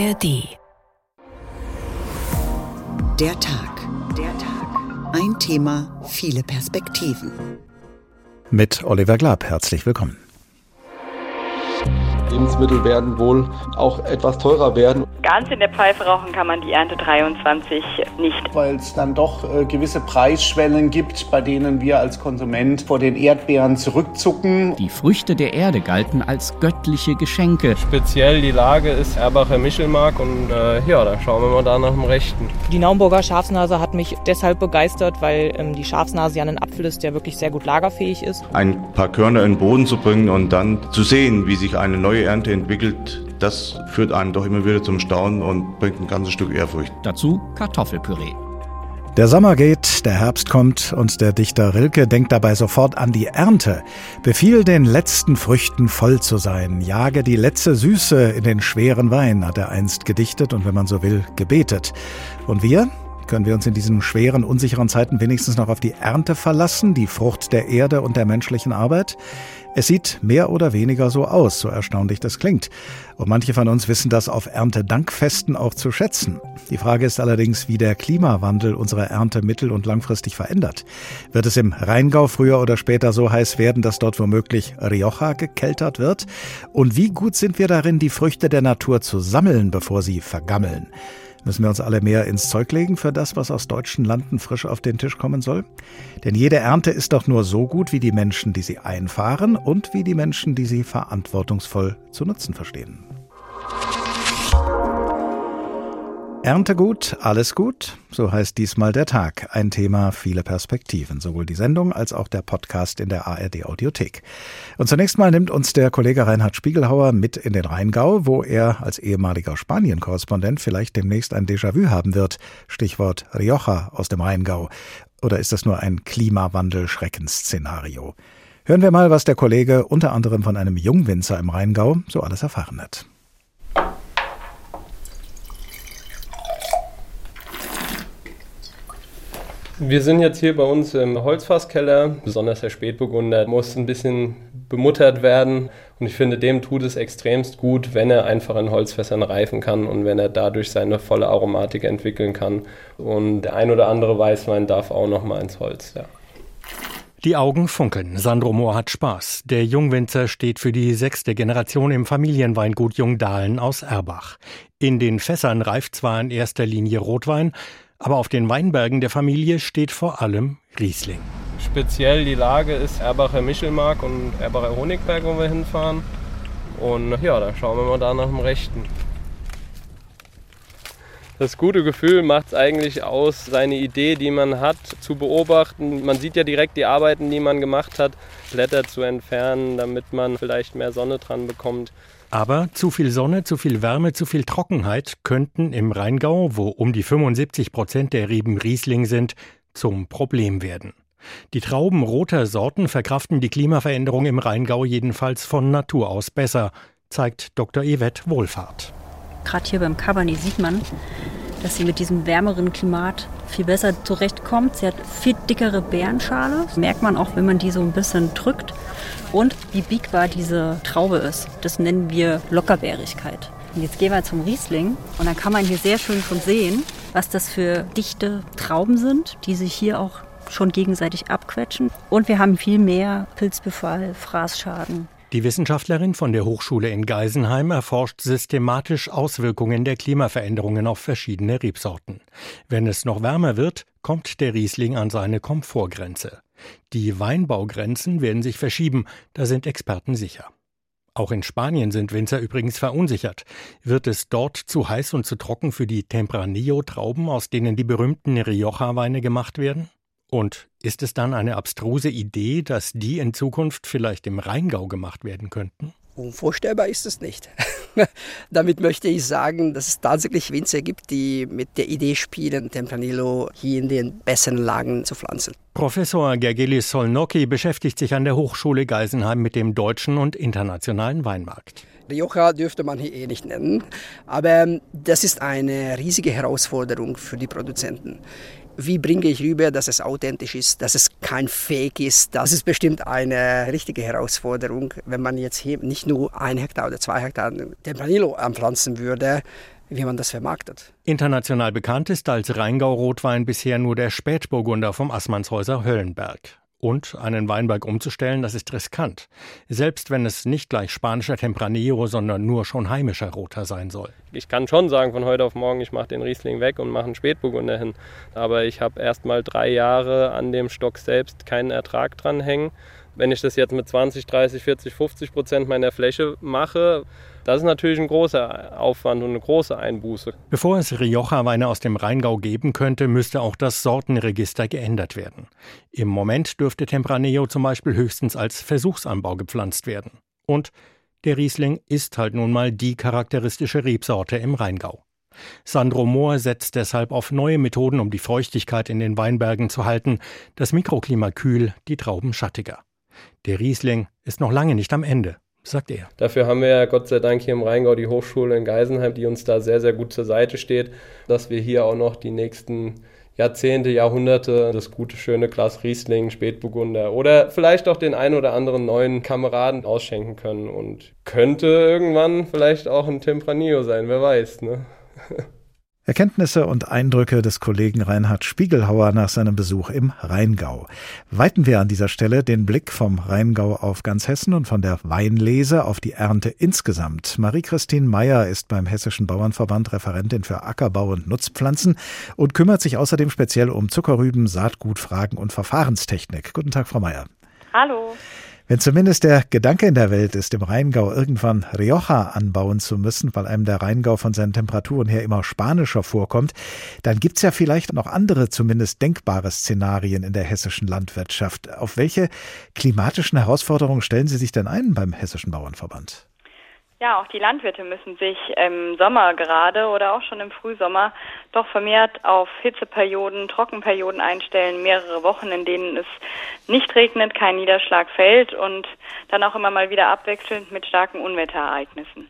ARD. Der Tag. Der Tag. Ein Thema, viele Perspektiven. Mit Oliver Glab, herzlich willkommen. Lebensmittel werden wohl auch etwas teurer werden. Ganz in der Pfeife rauchen kann man die Ernte 23 nicht. Weil es dann doch äh, gewisse Preisschwellen gibt, bei denen wir als Konsument vor den Erdbeeren zurückzucken. Die Früchte der Erde galten als göttliche Geschenke. Speziell die Lage ist Erbacher Michelmark und äh, ja, da schauen wir mal da nach dem Rechten. Die Naumburger Schafsnase hat mich deshalb begeistert, weil ähm, die Schafsnase ja ein Apfel ist, der wirklich sehr gut lagerfähig ist. Ein paar Körner in den Boden zu bringen und dann zu sehen, wie sich eine neue Ernte entwickelt, das führt einen doch immer wieder zum Staunen und bringt ein ganzes Stück Ehrfurcht. Dazu Kartoffelpüree. Der Sommer geht, der Herbst kommt und der Dichter Rilke denkt dabei sofort an die Ernte. Befiehl den letzten Früchten voll zu sein, jage die letzte Süße in den schweren Wein, hat er einst gedichtet und wenn man so will, gebetet. Und wir? Können wir uns in diesen schweren, unsicheren Zeiten wenigstens noch auf die Ernte verlassen, die Frucht der Erde und der menschlichen Arbeit? Es sieht mehr oder weniger so aus, so erstaunlich das klingt. Und manche von uns wissen das auf Erntedankfesten auch zu schätzen. Die Frage ist allerdings, wie der Klimawandel unsere Ernte mittel- und langfristig verändert. Wird es im Rheingau früher oder später so heiß werden, dass dort womöglich Rioja gekeltert wird? Und wie gut sind wir darin, die Früchte der Natur zu sammeln, bevor sie vergammeln? Müssen wir uns alle mehr ins Zeug legen für das, was aus deutschen Landen frisch auf den Tisch kommen soll? Denn jede Ernte ist doch nur so gut wie die Menschen, die sie einfahren und wie die Menschen, die sie verantwortungsvoll zu nutzen verstehen. Erntegut, alles gut, so heißt diesmal der Tag. Ein Thema, viele Perspektiven, sowohl die Sendung als auch der Podcast in der ARD Audiothek. Und zunächst mal nimmt uns der Kollege Reinhard Spiegelhauer mit in den Rheingau, wo er als ehemaliger Spanien-Korrespondent vielleicht demnächst ein Déjà-vu haben wird. Stichwort Rioja aus dem Rheingau. Oder ist das nur ein Klimawandel-Schreckensszenario? Hören wir mal, was der Kollege unter anderem von einem Jungwinzer im Rheingau so alles erfahren hat. Wir sind jetzt hier bei uns im Holzfasskeller. Besonders der Spätburgunder muss ein bisschen bemuttert werden. Und ich finde, dem tut es extremst gut, wenn er einfach in Holzfässern reifen kann und wenn er dadurch seine volle Aromatik entwickeln kann. Und der ein oder andere Weißwein darf auch noch mal ins Holz, ja. Die Augen funkeln. Sandro Mohr hat Spaß. Der Jungwinzer steht für die sechste Generation im Familienweingut Jungdahlen aus Erbach. In den Fässern reift zwar in erster Linie Rotwein, aber auf den Weinbergen der Familie steht vor allem Riesling. Speziell die Lage ist Erbacher Michelmark und Erbacher Honigberg, wo wir hinfahren. Und ja, da schauen wir mal da nach dem Rechten. Das gute Gefühl macht es eigentlich aus, seine Idee, die man hat, zu beobachten. Man sieht ja direkt die Arbeiten, die man gemacht hat, Blätter zu entfernen, damit man vielleicht mehr Sonne dran bekommt. Aber zu viel Sonne, zu viel Wärme, zu viel Trockenheit könnten im Rheingau, wo um die 75 Prozent der Reben Riesling sind, zum Problem werden. Die Trauben roter Sorten verkraften die Klimaveränderung im Rheingau jedenfalls von Natur aus besser, zeigt Dr. Yvette Wohlfahrt. Gerade hier beim Cabernet sieht man, dass sie mit diesem wärmeren Klimat viel besser zurechtkommt. Sie hat viel dickere Beerenschale. Das merkt man auch, wenn man die so ein bisschen drückt. Und wie biegbar diese Traube ist. Das nennen wir Lockerbeerigkeit. Und jetzt gehen wir zum Riesling und dann kann man hier sehr schön schon sehen, was das für dichte Trauben sind, die sich hier auch schon gegenseitig abquetschen. Und wir haben viel mehr Pilzbefall, Fraßschaden. Die Wissenschaftlerin von der Hochschule in Geisenheim erforscht systematisch Auswirkungen der Klimaveränderungen auf verschiedene Rebsorten. Wenn es noch wärmer wird, kommt der Riesling an seine Komfortgrenze. Die Weinbaugrenzen werden sich verschieben, da sind Experten sicher. Auch in Spanien sind Winzer übrigens verunsichert. Wird es dort zu heiß und zu trocken für die Tempranillo-Trauben, aus denen die berühmten Rioja-Weine gemacht werden? Und ist es dann eine abstruse Idee, dass die in Zukunft vielleicht im Rheingau gemacht werden könnten? Unvorstellbar ist es nicht. Damit möchte ich sagen, dass es tatsächlich Winzer gibt, die mit der Idee spielen, Tempranillo hier in den besseren Lagen zu pflanzen. Professor Gergelis Solnocki beschäftigt sich an der Hochschule Geisenheim mit dem deutschen und internationalen Weinmarkt. Rioja dürfte man hier eh nicht nennen, aber das ist eine riesige Herausforderung für die Produzenten wie bringe ich rüber, dass es authentisch ist, dass es kein Fake ist. Das ist bestimmt eine richtige Herausforderung, wenn man jetzt hier nicht nur ein Hektar oder zwei Hektar Tempranillo anpflanzen würde. wie man das vermarktet. International bekannt ist als Rheingau-Rotwein bisher nur der Spätburgunder vom Assmannshäuser Höllenberg. Und einen Weinberg umzustellen, das ist riskant. Selbst wenn es nicht gleich spanischer Tempranillo, sondern nur schon heimischer Roter sein soll. Ich kann schon sagen, von heute auf morgen, ich mache den Riesling weg und mache einen Spätburgunder hin. Aber ich habe erst mal drei Jahre an dem Stock selbst keinen Ertrag dran hängen. Wenn ich das jetzt mit 20, 30, 40, 50 Prozent meiner Fläche mache, das ist natürlich ein großer Aufwand und eine große Einbuße. Bevor es Rioja-Weine aus dem Rheingau geben könnte, müsste auch das Sortenregister geändert werden. Im Moment dürfte Tempranillo zum Beispiel höchstens als Versuchsanbau gepflanzt werden. Und der Riesling ist halt nun mal die charakteristische Rebsorte im Rheingau. Sandro Mohr setzt deshalb auf neue Methoden, um die Feuchtigkeit in den Weinbergen zu halten, das Mikroklima kühl, die Trauben schattiger. Der Riesling ist noch lange nicht am Ende sagt er. Dafür haben wir ja Gott sei Dank hier im Rheingau die Hochschule in Geisenheim, die uns da sehr, sehr gut zur Seite steht, dass wir hier auch noch die nächsten Jahrzehnte, Jahrhunderte das gute, schöne Glas Riesling, Spätburgunder oder vielleicht auch den ein oder anderen neuen Kameraden ausschenken können und könnte irgendwann vielleicht auch ein Tempranillo sein, wer weiß, ne? Erkenntnisse und Eindrücke des Kollegen Reinhard Spiegelhauer nach seinem Besuch im Rheingau. Weiten wir an dieser Stelle den Blick vom Rheingau auf ganz Hessen und von der Weinlese auf die Ernte insgesamt. Marie-Christine Meyer ist beim Hessischen Bauernverband Referentin für Ackerbau und Nutzpflanzen und kümmert sich außerdem speziell um Zuckerrüben, Saatgutfragen und Verfahrenstechnik. Guten Tag, Frau Meyer. Hallo. Wenn zumindest der Gedanke in der Welt ist, im Rheingau irgendwann Rioja anbauen zu müssen, weil einem der Rheingau von seinen Temperaturen her immer spanischer vorkommt, dann gibt's ja vielleicht noch andere, zumindest denkbare Szenarien in der hessischen Landwirtschaft. Auf welche klimatischen Herausforderungen stellen Sie sich denn ein beim Hessischen Bauernverband? Ja, auch die Landwirte müssen sich im Sommer gerade oder auch schon im Frühsommer doch vermehrt auf Hitzeperioden, Trockenperioden einstellen, mehrere Wochen, in denen es nicht regnet, kein Niederschlag fällt und dann auch immer mal wieder abwechselnd mit starken Unwetterereignissen.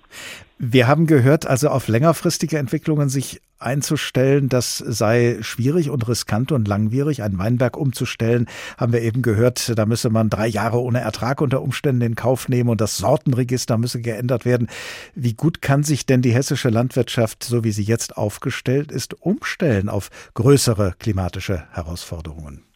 Wir haben gehört, also auf längerfristige Entwicklungen sich einzustellen, das sei schwierig und riskant und langwierig. Einen Weinberg umzustellen, haben wir eben gehört, da müsse man drei Jahre ohne Ertrag unter Umständen in Kauf nehmen und das Sortenregister müsse geändert werden. Wie gut kann sich denn die hessische Landwirtschaft, so wie sie jetzt aufgestellt ist, umstellen auf größere klimatische Herausforderungen?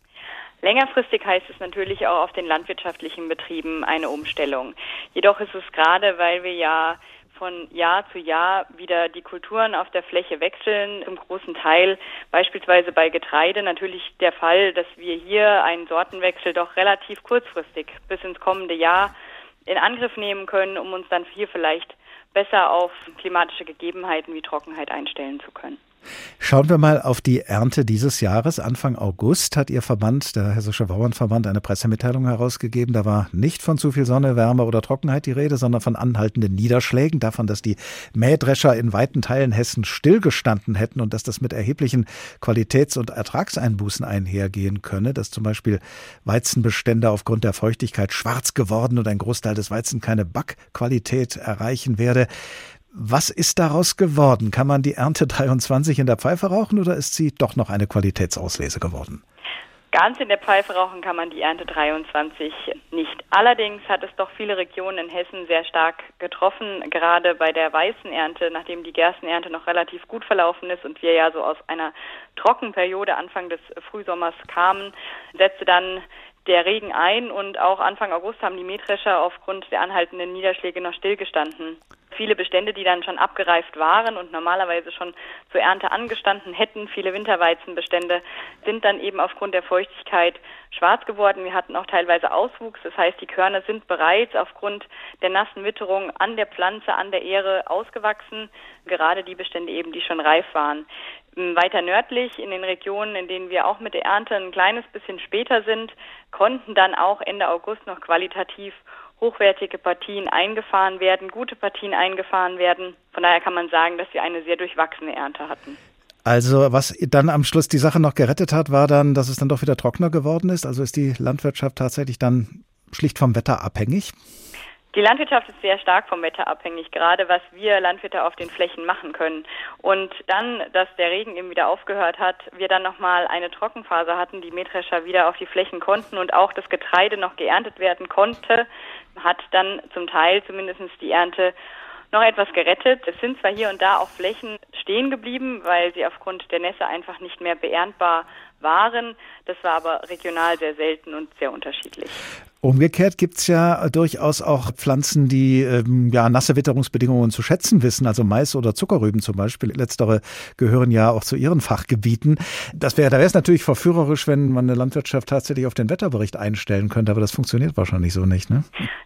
Längerfristig heißt es natürlich auch auf den landwirtschaftlichen Betrieben eine Umstellung. Jedoch ist es gerade, weil wir ja von Jahr zu Jahr wieder die Kulturen auf der Fläche wechseln. Zum großen Teil beispielsweise bei Getreide natürlich der Fall, dass wir hier einen Sortenwechsel doch relativ kurzfristig bis ins kommende Jahr in Angriff nehmen können, um uns dann hier vielleicht besser auf klimatische Gegebenheiten wie Trockenheit einstellen zu können. Schauen wir mal auf die Ernte dieses Jahres. Anfang August hat Ihr Verband, der Hessische Bauernverband, eine Pressemitteilung herausgegeben. Da war nicht von zu viel Sonne, Wärme oder Trockenheit die Rede, sondern von anhaltenden Niederschlägen, davon, dass die Mähdrescher in weiten Teilen Hessen stillgestanden hätten und dass das mit erheblichen Qualitäts- und Ertragseinbußen einhergehen könne, dass zum Beispiel Weizenbestände aufgrund der Feuchtigkeit schwarz geworden und ein Großteil des Weizen keine Backqualität erreichen werde. Was ist daraus geworden? Kann man die Ernte 23 in der Pfeife rauchen oder ist sie doch noch eine Qualitätsauslese geworden? Ganz in der Pfeife rauchen kann man die Ernte 23 nicht. Allerdings hat es doch viele Regionen in Hessen sehr stark getroffen, gerade bei der weißen Ernte, nachdem die Gerstenernte noch relativ gut verlaufen ist und wir ja so aus einer Trockenperiode Anfang des Frühsommers kamen, setzte dann der Regen ein und auch Anfang August haben die Mähdrescher aufgrund der anhaltenden Niederschläge noch stillgestanden. Viele Bestände, die dann schon abgereift waren und normalerweise schon zur Ernte angestanden hätten, viele Winterweizenbestände, sind dann eben aufgrund der Feuchtigkeit schwarz geworden. Wir hatten auch teilweise Auswuchs, das heißt, die Körner sind bereits aufgrund der nassen Witterung an der Pflanze, an der Ähre ausgewachsen, gerade die Bestände eben, die schon reif waren. Weiter nördlich, in den Regionen, in denen wir auch mit der Ernte ein kleines bisschen später sind, konnten dann auch Ende August noch qualitativ hochwertige Partien eingefahren werden, gute Partien eingefahren werden. Von daher kann man sagen, dass wir eine sehr durchwachsene Ernte hatten. Also was dann am Schluss die Sache noch gerettet hat, war dann, dass es dann doch wieder trockener geworden ist. Also ist die Landwirtschaft tatsächlich dann schlicht vom Wetter abhängig? Die Landwirtschaft ist sehr stark vom Wetter abhängig, gerade was wir Landwirte auf den Flächen machen können. Und dann, dass der Regen eben wieder aufgehört hat, wir dann nochmal eine Trockenphase hatten, die Mähdrescher wieder auf die Flächen konnten und auch das Getreide noch geerntet werden konnte, hat dann zum Teil zumindest die Ernte noch etwas gerettet. Es sind zwar hier und da auch Flächen stehen geblieben, weil sie aufgrund der Nässe einfach nicht mehr beerntbar waren. Das war aber regional sehr selten und sehr unterschiedlich. Umgekehrt gibt es ja durchaus auch Pflanzen, die ähm, ja, nasse Witterungsbedingungen zu schätzen wissen, also Mais oder Zuckerrüben zum Beispiel. Letztere gehören ja auch zu ihren Fachgebieten. Das wäre, da wäre es natürlich verführerisch, wenn man eine Landwirtschaft tatsächlich auf den Wetterbericht einstellen könnte, aber das funktioniert wahrscheinlich so nicht, ne?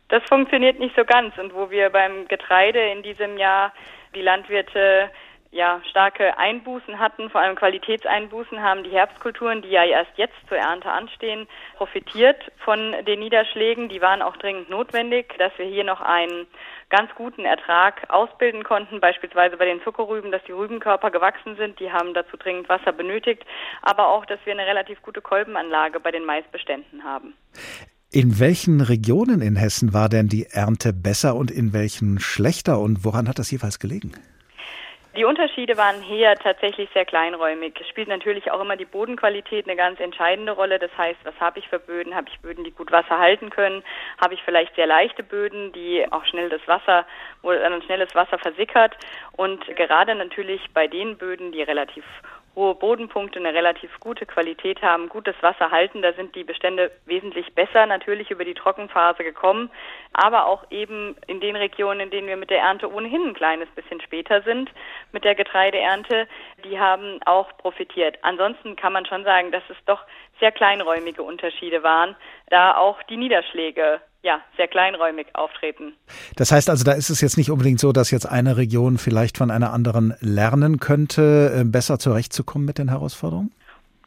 Das funktioniert nicht so ganz. Und wo wir beim Getreide in diesem Jahr die Landwirte ja, starke Einbußen hatten, vor allem Qualitätseinbußen, haben die Herbstkulturen, die ja erst jetzt zur Ernte anstehen, profitiert von den Niederschlägen. Die waren auch dringend notwendig, dass wir hier noch einen ganz guten Ertrag ausbilden konnten, beispielsweise bei den Zuckerrüben, dass die Rübenkörper gewachsen sind, die haben dazu dringend Wasser benötigt, aber auch, dass wir eine relativ gute Kolbenanlage bei den Maisbeständen haben. In welchen Regionen in Hessen war denn die Ernte besser und in welchen schlechter und woran hat das jeweils gelegen? Die Unterschiede waren hier tatsächlich sehr kleinräumig. Es spielt natürlich auch immer die Bodenqualität eine ganz entscheidende Rolle. Das heißt, was habe ich für Böden? Habe ich Böden, die gut Wasser halten können? Habe ich vielleicht sehr leichte Böden, die auch schnell das Wasser, wo dann schnelles Wasser versickert? Und gerade natürlich bei den Böden, die relativ hohe Bodenpunkte, eine relativ gute Qualität haben, gutes Wasser halten. Da sind die Bestände wesentlich besser natürlich über die Trockenphase gekommen, aber auch eben in den Regionen, in denen wir mit der Ernte ohnehin ein kleines bisschen später sind, mit der Getreideernte, die haben auch profitiert. Ansonsten kann man schon sagen, dass es doch sehr kleinräumige Unterschiede waren, da auch die Niederschläge ja, sehr kleinräumig auftreten. Das heißt also, da ist es jetzt nicht unbedingt so, dass jetzt eine Region vielleicht von einer anderen lernen könnte, äh, besser zurechtzukommen mit den Herausforderungen?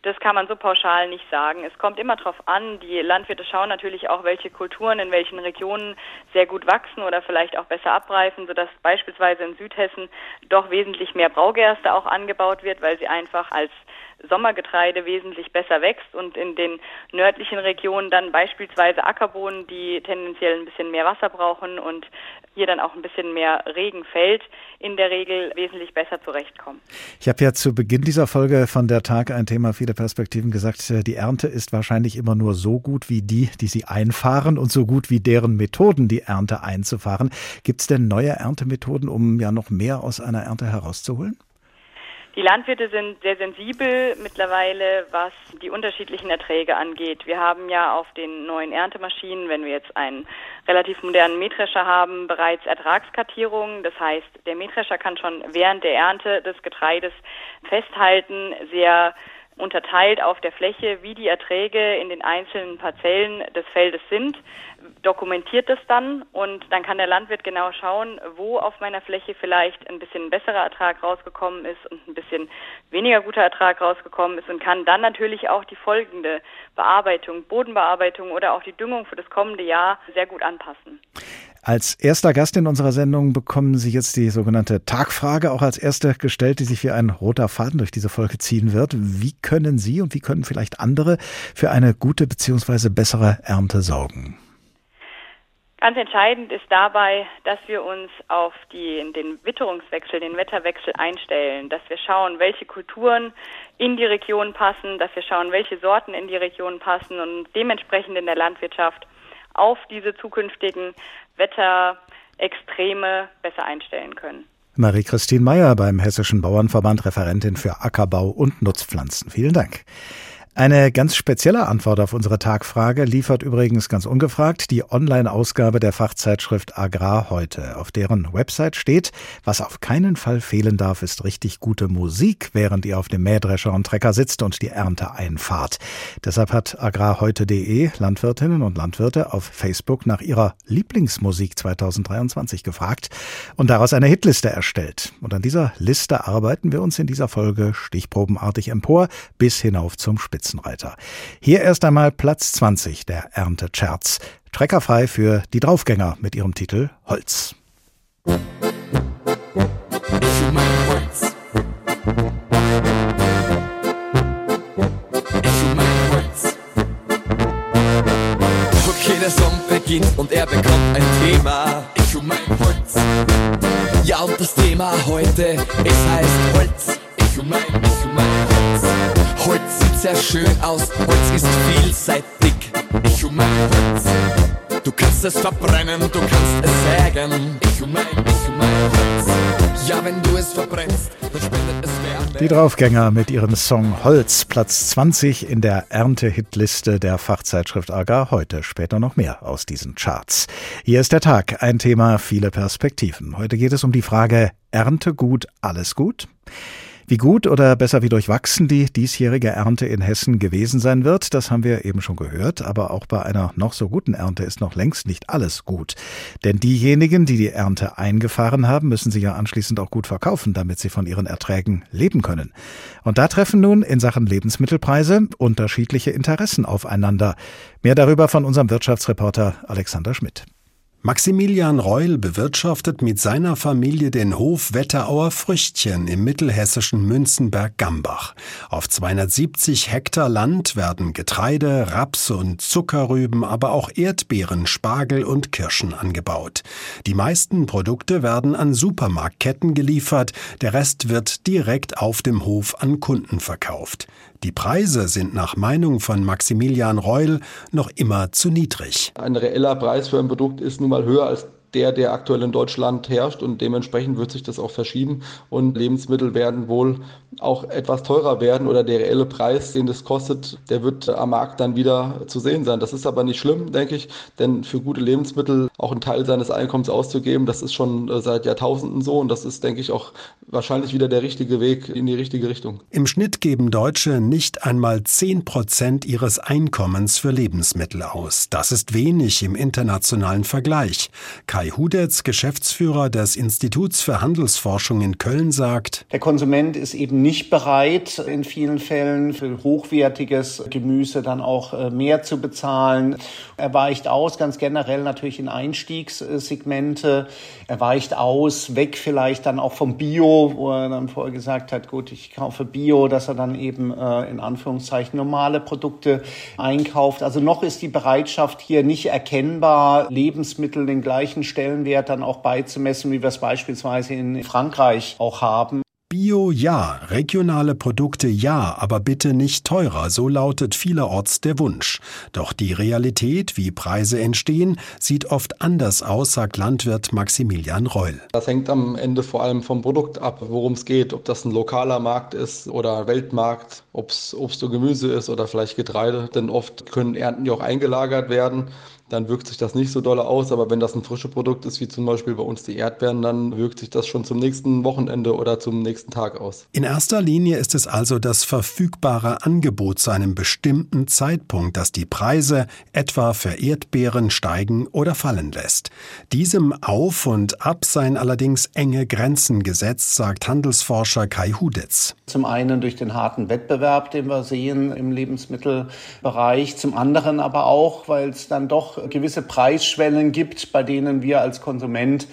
Das kann man so pauschal nicht sagen. Es kommt immer darauf an. Die Landwirte schauen natürlich auch, welche Kulturen in welchen Regionen sehr gut wachsen oder vielleicht auch besser abreifen, sodass beispielsweise in Südhessen doch wesentlich mehr Braugerste auch angebaut wird, weil sie einfach als Sommergetreide wesentlich besser wächst und in den nördlichen Regionen dann beispielsweise Ackerbohnen, die tendenziell ein bisschen mehr Wasser brauchen und hier dann auch ein bisschen mehr Regen fällt, in der Regel wesentlich besser zurechtkommen. Ich habe ja zu Beginn dieser Folge von der Tag ein Thema viele Perspektiven gesagt, die Ernte ist wahrscheinlich immer nur so gut wie die, die sie einfahren und so gut wie deren Methoden, die Ernte einzufahren. Gibt es denn neue Erntemethoden, um ja noch mehr aus einer Ernte herauszuholen? Die Landwirte sind sehr sensibel mittlerweile, was die unterschiedlichen Erträge angeht. Wir haben ja auf den neuen Erntemaschinen, wenn wir jetzt einen relativ modernen Mähdrescher haben, bereits Ertragskartierungen. Das heißt, der Mähdrescher kann schon während der Ernte des Getreides festhalten, sehr unterteilt auf der Fläche, wie die Erträge in den einzelnen Parzellen des Feldes sind, dokumentiert es dann und dann kann der Landwirt genau schauen, wo auf meiner Fläche vielleicht ein bisschen besserer Ertrag rausgekommen ist und ein bisschen weniger guter Ertrag rausgekommen ist und kann dann natürlich auch die folgende Bearbeitung, Bodenbearbeitung oder auch die Düngung für das kommende Jahr sehr gut anpassen. Als erster Gast in unserer Sendung bekommen Sie jetzt die sogenannte Tagfrage, auch als erste gestellt, die sich wie ein roter Faden durch diese Folge ziehen wird. Wie können Sie und wie können vielleicht andere für eine gute bzw. bessere Ernte sorgen? Ganz entscheidend ist dabei, dass wir uns auf die, den Witterungswechsel, den Wetterwechsel einstellen, dass wir schauen, welche Kulturen in die Region passen, dass wir schauen, welche Sorten in die Region passen und dementsprechend in der Landwirtschaft auf diese zukünftigen Wetterextreme besser einstellen können. Marie-Christine Meyer beim Hessischen Bauernverband, Referentin für Ackerbau und Nutzpflanzen. Vielen Dank. Eine ganz spezielle Antwort auf unsere Tagfrage liefert übrigens ganz ungefragt die Online-Ausgabe der Fachzeitschrift Agrar heute. Auf deren Website steht, was auf keinen Fall fehlen darf, ist richtig gute Musik, während ihr auf dem Mähdrescher und Trecker sitzt und die Ernte einfahrt. Deshalb hat agrarheute.de Landwirtinnen und Landwirte auf Facebook nach ihrer Lieblingsmusik 2023 gefragt und daraus eine Hitliste erstellt. Und an dieser Liste arbeiten wir uns in dieser Folge stichprobenartig empor bis hinauf zum Spitz. Spitzenreiter. Hier erst einmal Platz 20 der Erntecharts. Treckerfrei für die Draufgänger mit ihrem Titel Holz. Okay, der Song beginnt und er bekommt ein Thema. Ich um mein Holz. Ja, und das Thema heute, es heißt Holz. Ich um mein, ich um mein Holz. Holz sieht sehr schön aus, Holz ist vielseitig. Ich um mein Holz. Du kannst es verbrennen, du kannst es sägen. Ich um mein, ich um mein Holz. Ja, wenn du es verbrennst, dann spendet es Wärme. Die Draufgänger mit ihrem Song Holz, Platz 20 in der Erntehitliste der Fachzeitschrift Agar. Heute später noch mehr aus diesen Charts. Hier ist der Tag, ein Thema, viele Perspektiven. Heute geht es um die Frage, Ernte gut, alles gut? Wie gut oder besser wie durchwachsen die diesjährige Ernte in Hessen gewesen sein wird, das haben wir eben schon gehört. Aber auch bei einer noch so guten Ernte ist noch längst nicht alles gut. Denn diejenigen, die die Ernte eingefahren haben, müssen sie ja anschließend auch gut verkaufen, damit sie von ihren Erträgen leben können. Und da treffen nun in Sachen Lebensmittelpreise unterschiedliche Interessen aufeinander. Mehr darüber von unserem Wirtschaftsreporter Alexander Schmidt. Maximilian Reul bewirtschaftet mit seiner Familie den Hof Wetterauer Früchtchen im mittelhessischen Münzenberg-Gambach. Auf 270 Hektar Land werden Getreide, Raps und Zuckerrüben, aber auch Erdbeeren, Spargel und Kirschen angebaut. Die meisten Produkte werden an Supermarktketten geliefert, der Rest wird direkt auf dem Hof an Kunden verkauft. Die Preise sind nach Meinung von Maximilian Reul noch immer zu niedrig. Ein reeller Preis für ein Produkt ist nun mal höher als der, der aktuell in Deutschland herrscht und dementsprechend wird sich das auch verschieben und Lebensmittel werden wohl auch etwas teurer werden oder der reelle Preis, den das kostet, der wird am Markt dann wieder zu sehen sein. Das ist aber nicht schlimm, denke ich, denn für gute Lebensmittel auch einen Teil seines Einkommens auszugeben, das ist schon äh, seit Jahrtausenden so und das ist, denke ich, auch wahrscheinlich wieder der richtige Weg in die richtige Richtung. Im Schnitt geben Deutsche nicht einmal 10 Prozent ihres Einkommens für Lebensmittel aus. Das ist wenig im internationalen Vergleich. Kai Hudetz, Geschäftsführer des Instituts für Handelsforschung in Köln, sagt, der Konsument ist eben nicht bereit, in vielen Fällen für hochwertiges Gemüse dann auch äh, mehr zu bezahlen. Er weicht aus, ganz generell natürlich in Einstiegssegmente. Er weicht aus, weg vielleicht dann auch vom Bio, wo er dann vorher gesagt hat, gut, ich kaufe Bio, dass er dann eben äh, in Anführungszeichen normale Produkte einkauft. Also noch ist die Bereitschaft hier nicht erkennbar, Lebensmittel den gleichen Stellenwert dann auch beizumessen, wie wir es beispielsweise in Frankreich auch haben. Bio ja, regionale Produkte ja, aber bitte nicht teurer, so lautet vielerorts der Wunsch. Doch die Realität, wie Preise entstehen, sieht oft anders aus, sagt Landwirt Maximilian Reul. Das hängt am Ende vor allem vom Produkt ab, worum es geht, ob das ein lokaler Markt ist oder Weltmarkt, ob es Obst und Gemüse ist oder vielleicht Getreide, denn oft können Ernten ja auch eingelagert werden dann wirkt sich das nicht so doll aus. Aber wenn das ein frisches Produkt ist, wie zum Beispiel bei uns die Erdbeeren, dann wirkt sich das schon zum nächsten Wochenende oder zum nächsten Tag aus. In erster Linie ist es also das verfügbare Angebot zu einem bestimmten Zeitpunkt, das die Preise etwa für Erdbeeren steigen oder fallen lässt. Diesem Auf und Ab seien allerdings enge Grenzen gesetzt, sagt Handelsforscher Kai Hudetz. Zum einen durch den harten Wettbewerb, den wir sehen im Lebensmittelbereich, zum anderen aber auch, weil es dann doch gewisse Preisschwellen gibt, bei denen wir als Konsument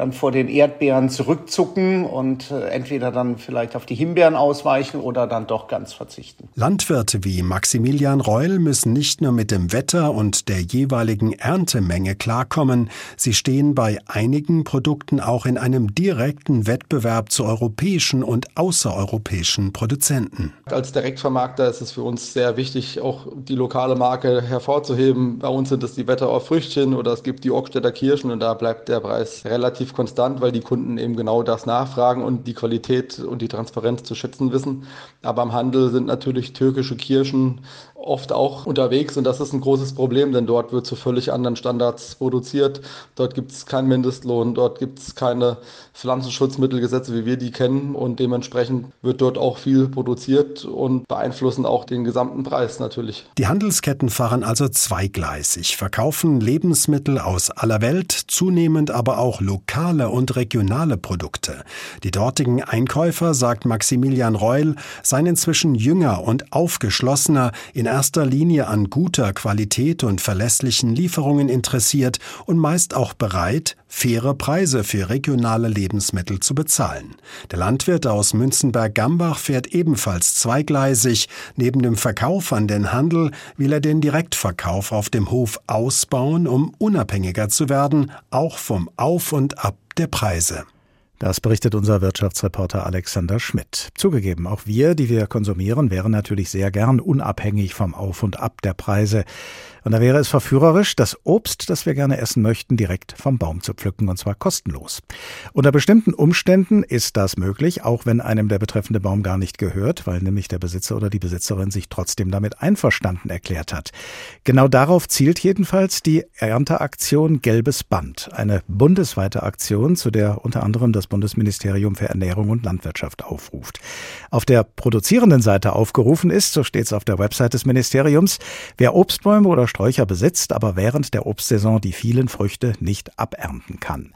dann vor den Erdbeeren zurückzucken und äh, entweder dann vielleicht auf die Himbeeren ausweichen oder dann doch ganz verzichten. Landwirte wie Maximilian Reul müssen nicht nur mit dem Wetter und der jeweiligen Erntemenge klarkommen, sie stehen bei einigen Produkten auch in einem direkten Wettbewerb zu europäischen und außereuropäischen Produzenten. Als Direktvermarkter ist es für uns sehr wichtig, auch die lokale Marke hervorzuheben. Bei uns sind es die Wetterauer Früchtchen oder es gibt die Ockstädter Kirschen und da bleibt der Preis relativ konstant, weil die Kunden eben genau das nachfragen und die Qualität und die Transparenz zu schätzen wissen. Aber im Handel sind natürlich türkische Kirschen oft auch unterwegs und das ist ein großes Problem, denn dort wird zu völlig anderen Standards produziert. Dort gibt es keinen Mindestlohn, dort gibt es keine Pflanzenschutzmittelgesetze, wie wir die kennen und dementsprechend wird dort auch viel produziert und beeinflussen auch den gesamten Preis natürlich. Die Handelsketten fahren also zweigleisig, verkaufen Lebensmittel aus aller Welt, zunehmend aber auch lokale und regionale Produkte. Die dortigen Einkäufer, sagt Maximilian Reul, seien inzwischen jünger und aufgeschlossener, in erster Linie an guter Qualität und verlässlichen Lieferungen interessiert und meist auch bereit, faire Preise für regionale Lebensmittel zu bezahlen. Der Landwirt aus Münzenberg-Gambach fährt ebenfalls zweigleisig. Neben dem Verkauf an den Handel will er den Direktverkauf auf dem Hof ausbauen, um unabhängiger zu werden, auch vom Auf und Ab der Preise. Das berichtet unser Wirtschaftsreporter Alexander Schmidt. Zugegeben, auch wir, die wir konsumieren, wären natürlich sehr gern unabhängig vom Auf und Ab der Preise. Und da wäre es verführerisch, das Obst, das wir gerne essen möchten, direkt vom Baum zu pflücken, und zwar kostenlos. Unter bestimmten Umständen ist das möglich, auch wenn einem der betreffende Baum gar nicht gehört, weil nämlich der Besitzer oder die Besitzerin sich trotzdem damit einverstanden erklärt hat. Genau darauf zielt jedenfalls die Ernteaktion Gelbes Band, eine bundesweite Aktion, zu der unter anderem das Bundesministerium für Ernährung und Landwirtschaft aufruft. Auf der produzierenden Seite aufgerufen ist, so steht es auf der Website des Ministeriums, wer Obstbäume oder Sträucher besitzt, aber während der Obstsaison die vielen Früchte nicht abernten kann.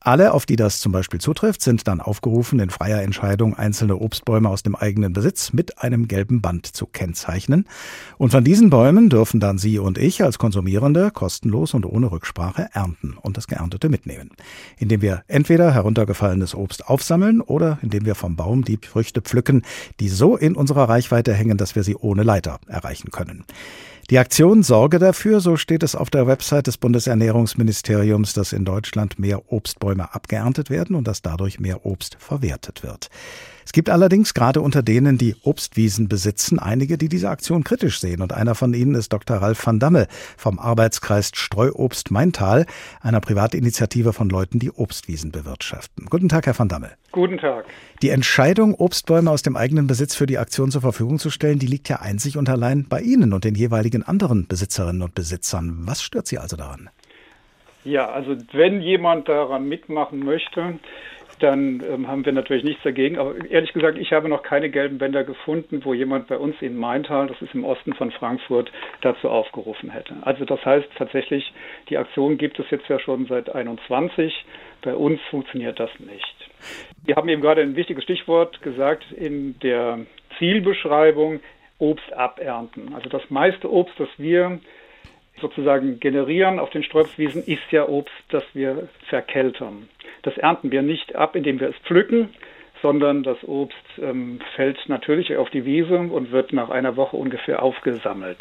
Alle, auf die das zum Beispiel zutrifft, sind dann aufgerufen, in freier Entscheidung einzelne Obstbäume aus dem eigenen Besitz mit einem gelben Band zu kennzeichnen. Und von diesen Bäumen dürfen dann Sie und ich als Konsumierende kostenlos und ohne Rücksprache ernten und das Geerntete mitnehmen. Indem wir entweder heruntergefallenes Obst aufsammeln oder indem wir vom Baum die Früchte pflücken, die so in unserer Reichweite hängen, dass wir sie ohne Leiter erreichen können. Die Aktion sorge dafür, so steht es auf der Website des Bundesernährungsministeriums, dass in Deutschland mehr Obstbäume abgeerntet werden und dass dadurch mehr Obst verwertet wird. Es gibt allerdings gerade unter denen, die Obstwiesen besitzen, einige, die diese Aktion kritisch sehen. Und einer von ihnen ist Dr. Ralf van Damme vom Arbeitskreis Streuobst Maintal, einer Privatinitiative von Leuten, die Obstwiesen bewirtschaften. Guten Tag, Herr van Damme. Guten Tag. Die Entscheidung, Obstbäume aus dem eigenen Besitz für die Aktion zur Verfügung zu stellen, die liegt ja einzig und allein bei Ihnen und den jeweiligen anderen Besitzerinnen und Besitzern. Was stört Sie also daran? Ja, also wenn jemand daran mitmachen möchte, dann ähm, haben wir natürlich nichts dagegen. Aber ehrlich gesagt, ich habe noch keine gelben Bänder gefunden, wo jemand bei uns in Maintal, das ist im Osten von Frankfurt, dazu aufgerufen hätte. Also das heißt tatsächlich, die Aktion gibt es jetzt ja schon seit 21. Bei uns funktioniert das nicht. Wir haben eben gerade ein wichtiges Stichwort gesagt in der Zielbeschreibung Obst abernten. Also das meiste Obst, das wir sozusagen generieren auf den Sträubswiesen, ist ja Obst, das wir verkeltern. Das ernten wir nicht ab, indem wir es pflücken, sondern das Obst ähm, fällt natürlich auf die Wiese und wird nach einer Woche ungefähr aufgesammelt.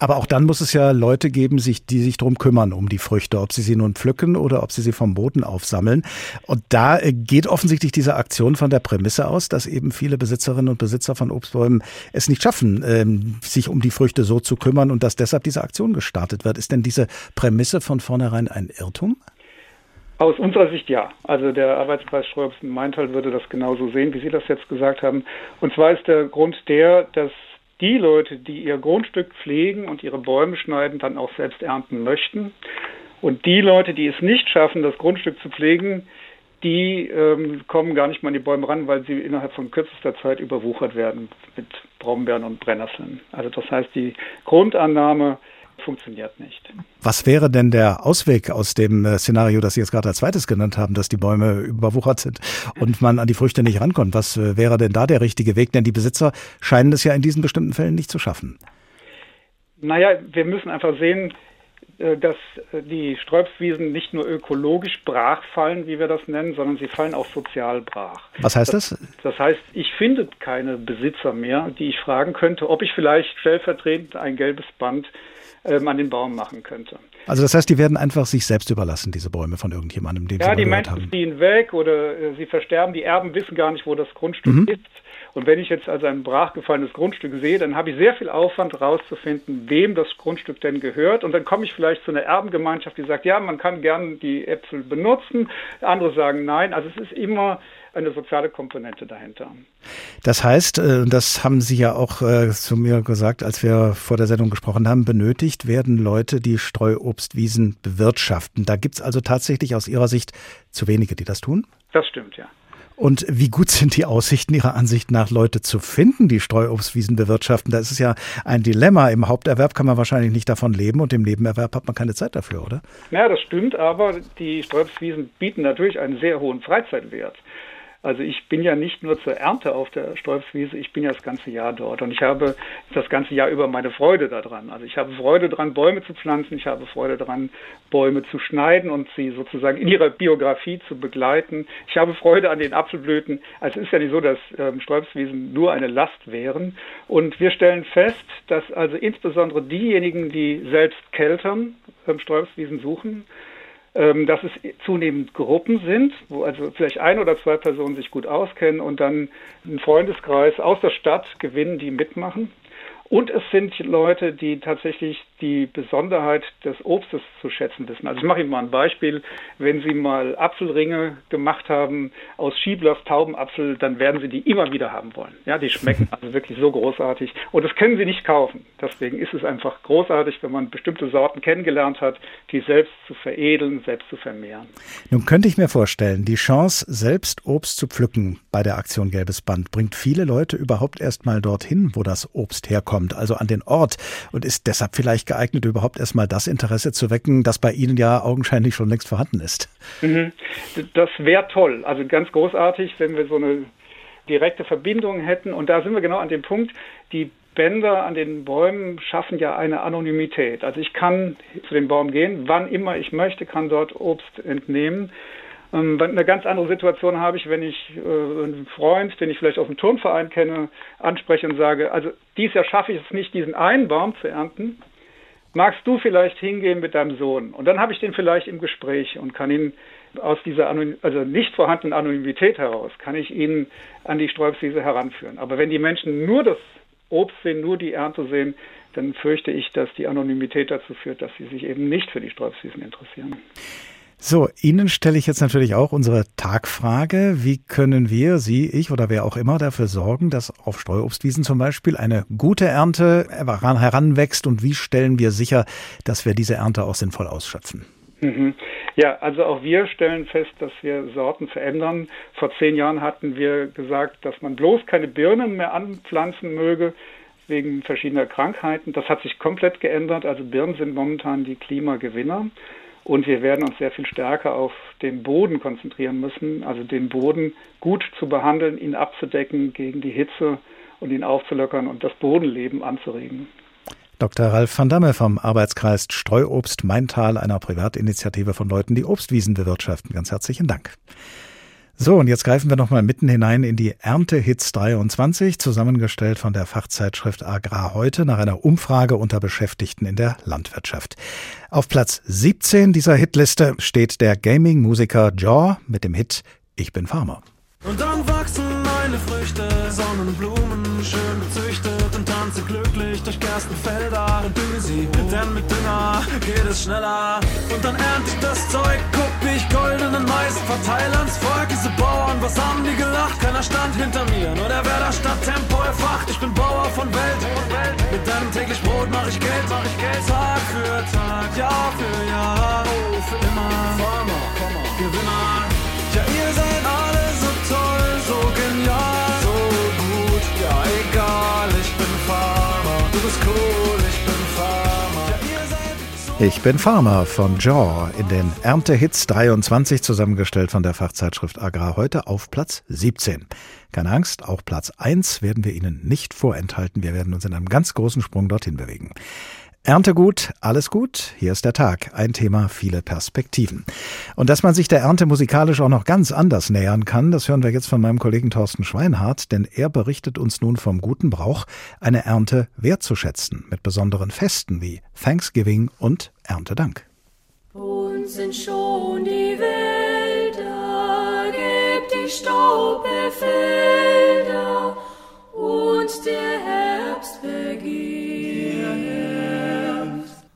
Aber auch dann muss es ja Leute geben, sich, die sich drum kümmern, um die Früchte, ob sie sie nun pflücken oder ob sie sie vom Boden aufsammeln. Und da äh, geht offensichtlich diese Aktion von der Prämisse aus, dass eben viele Besitzerinnen und Besitzer von Obstbäumen es nicht schaffen, ähm, sich um die Früchte so zu kümmern und dass deshalb diese Aktion gestartet wird. Ist denn diese Prämisse von vornherein ein Irrtum? Aus unserer Sicht ja. Also der Arbeitskreis Streuobst in Maintal würde das genauso sehen, wie Sie das jetzt gesagt haben. Und zwar ist der Grund der, dass die Leute, die ihr Grundstück pflegen und ihre Bäume schneiden, dann auch selbst ernten möchten. Und die Leute, die es nicht schaffen, das Grundstück zu pflegen, die ähm, kommen gar nicht mal an die Bäume ran, weil sie innerhalb von kürzester Zeit überwuchert werden mit Brombeeren und Brennnesseln. Also das heißt, die Grundannahme funktioniert nicht. Was wäre denn der Ausweg aus dem äh, Szenario, das Sie jetzt gerade als zweites genannt haben, dass die Bäume überwuchert sind und man an die Früchte nicht rankommt? Was äh, wäre denn da der richtige Weg? Denn die Besitzer scheinen es ja in diesen bestimmten Fällen nicht zu schaffen. Naja, wir müssen einfach sehen, äh, dass die Sträubswiesen nicht nur ökologisch brach fallen, wie wir das nennen, sondern sie fallen auch sozial brach. Was heißt das? Das, das heißt, ich finde keine Besitzer mehr, die ich fragen könnte, ob ich vielleicht stellvertretend ein gelbes Band ähm, an den Baum machen könnte. Also das heißt, die werden einfach sich selbst überlassen, diese Bäume von irgendjemandem, dem ja, sie die Menschen ziehen weg oder äh, sie versterben. Die Erben wissen gar nicht, wo das Grundstück Mhm. ist. Und wenn ich jetzt also ein brachgefallenes Grundstück sehe, dann habe ich sehr viel Aufwand herauszufinden, wem das Grundstück denn gehört. Und dann komme ich vielleicht zu einer Erbengemeinschaft, die sagt, ja, man kann gerne die Äpfel benutzen. Andere sagen nein. Also es ist immer eine soziale Komponente dahinter. Das heißt, äh, das haben Sie ja auch äh, zu mir gesagt, als wir vor der Sendung gesprochen haben, benötigt werden Leute, die Streuobstwiesen bewirtschaften. Da gibt es also tatsächlich aus Ihrer Sicht zu wenige, die das tun? Das stimmt, ja. Und wie gut sind die Aussichten Ihrer Ansicht nach, Leute zu finden, die Streuobstwiesen bewirtschaften? Da ist ja ein Dilemma. Im Haupterwerb kann man wahrscheinlich nicht davon leben und im Nebenerwerb hat man keine Zeit dafür, oder? Ja, das stimmt, aber die Sträubswiesen bieten natürlich einen sehr hohen Freizeitwert. Also ich bin ja nicht nur zur Ernte auf der Stolpswiese, ich bin ja das ganze Jahr dort und ich habe das ganze Jahr über meine Freude daran. Also ich habe Freude daran, Bäume zu pflanzen, ich habe Freude daran, Bäume zu schneiden und sie sozusagen in ihrer Biografie zu begleiten. Ich habe Freude an den Apfelblüten. Also es ist ja nicht so, dass ähm, Stolpswiesen nur eine Last wären. Und wir stellen fest, dass also insbesondere diejenigen, die selbst Keltern, ähm, Stolpswiesen suchen, dass es zunehmend Gruppen sind, wo also vielleicht ein oder zwei Personen sich gut auskennen und dann einen Freundeskreis aus der Stadt gewinnen, die mitmachen. Und es sind Leute, die tatsächlich die Besonderheit des Obstes zu schätzen wissen. Also ich mache Ihnen mal ein Beispiel. Wenn Sie mal Apfelringe gemacht haben aus Schieblos Taubenapfel, dann werden Sie die immer wieder haben wollen. Ja, die schmecken also wirklich so großartig. Und das können Sie nicht kaufen. Deswegen ist es einfach großartig, wenn man bestimmte Sorten kennengelernt hat, die selbst zu veredeln, selbst zu vermehren. Nun könnte ich mir vorstellen, die Chance, selbst Obst zu pflücken bei der Aktion Gelbes Band, bringt viele Leute überhaupt erst mal dorthin, wo das Obst herkommt kommt, also an den Ort und ist deshalb vielleicht geeignet, überhaupt erstmal das Interesse zu wecken, das bei Ihnen ja augenscheinlich schon längst vorhanden ist. Mhm. Das wäre toll, also ganz großartig, wenn wir so eine direkte Verbindung hätten. Und da sind wir genau an dem Punkt, die Bänder an den Bäumen schaffen ja eine Anonymität. Also ich kann zu dem Baum gehen, wann immer ich möchte, kann dort Obst entnehmen. Ähm, eine ganz andere Situation habe ich, wenn ich äh, einen Freund, den ich vielleicht aus dem Turnverein kenne, anspreche und sage, also dieses Jahr schaffe ich es nicht, diesen einen Baum zu ernten. Magst du vielleicht hingehen mit deinem Sohn? Und dann habe ich den vielleicht im Gespräch und kann ihn aus dieser Anonym also nicht vorhandenen Anonymität heraus, kann ich ihn an die Sträubswiese heranführen. Aber wenn die Menschen nur das Obst sehen, nur die Ernte sehen, dann fürchte ich, dass die Anonymität dazu führt, dass sie sich eben nicht für die Sträubswiesen interessieren. So, Ihnen stelle ich jetzt natürlich auch unsere Tagfrage. Wie können wir, Sie, ich oder wer auch immer dafür sorgen, dass auf Streuobstwiesen zum Beispiel eine gute Ernte heranwächst und wie stellen wir sicher, dass wir diese Ernte auch sinnvoll ausschöpfen? Mhm. Ja, also auch wir stellen fest, dass wir Sorten verändern. Vor zehn Jahren hatten wir gesagt, dass man bloß keine Birnen mehr anpflanzen möge wegen verschiedener Krankheiten. Das hat sich komplett geändert. Also Birnen sind momentan die Klimagewinner. Und wir werden uns sehr viel stärker auf den Boden konzentrieren müssen, also den Boden gut zu behandeln, ihn abzudecken gegen die Hitze und ihn aufzulockern und das Bodenleben anzuregen. Dr. Ralf van Damme vom Arbeitskreis Streuobst Maintal, einer Privatinitiative von Leuten, die Obstwiesen bewirtschaften. Ganz herzlichen Dank. So, und jetzt greifen wir nochmal mitten hinein in die Erntehits 23, zusammengestellt von der Fachzeitschrift Agrar heute nach einer Umfrage unter Beschäftigten in der Landwirtschaft. Auf Platz 17 dieser Hitliste steht der Gaming-Musiker Jaw mit dem Hit Ich bin Farmer. Und dann wachsen meine Früchte, Sonnenblumen, schön gezüchtet tanze glücklich durch Gerstenfelder und sie, denn mit Dünger geht es schneller. Und dann ernte ich das Zeug, guck ich goldenen Mais verteile ans Volk. Diese Bauern, was haben die gelacht? Keiner stand hinter mir, nur der Werder Stadt Tempo erfacht. Ich bin Bauer von Welt, mit deinem täglich Brot mach ich Geld, mach ich Geld. Tag für Tag, Jahr für Jahr, oh, für immer. Farmer, Gewinner. Ich bin Farmer von Jaw in den Erntehits 23 zusammengestellt von der Fachzeitschrift Agrar heute auf Platz 17. Keine Angst, auch Platz 1 werden wir Ihnen nicht vorenthalten. Wir werden uns in einem ganz großen Sprung dorthin bewegen. Erntegut, alles gut, hier ist der Tag. Ein Thema, viele Perspektiven. Und dass man sich der Ernte musikalisch auch noch ganz anders nähern kann, das hören wir jetzt von meinem Kollegen Thorsten Schweinhardt, denn er berichtet uns nun vom guten Brauch, eine Ernte wertzuschätzen, mit besonderen Festen wie Thanksgiving und Erntedank. Uns sind schon die Wälder, gibt die Staubefelder und der Herbst beginnt.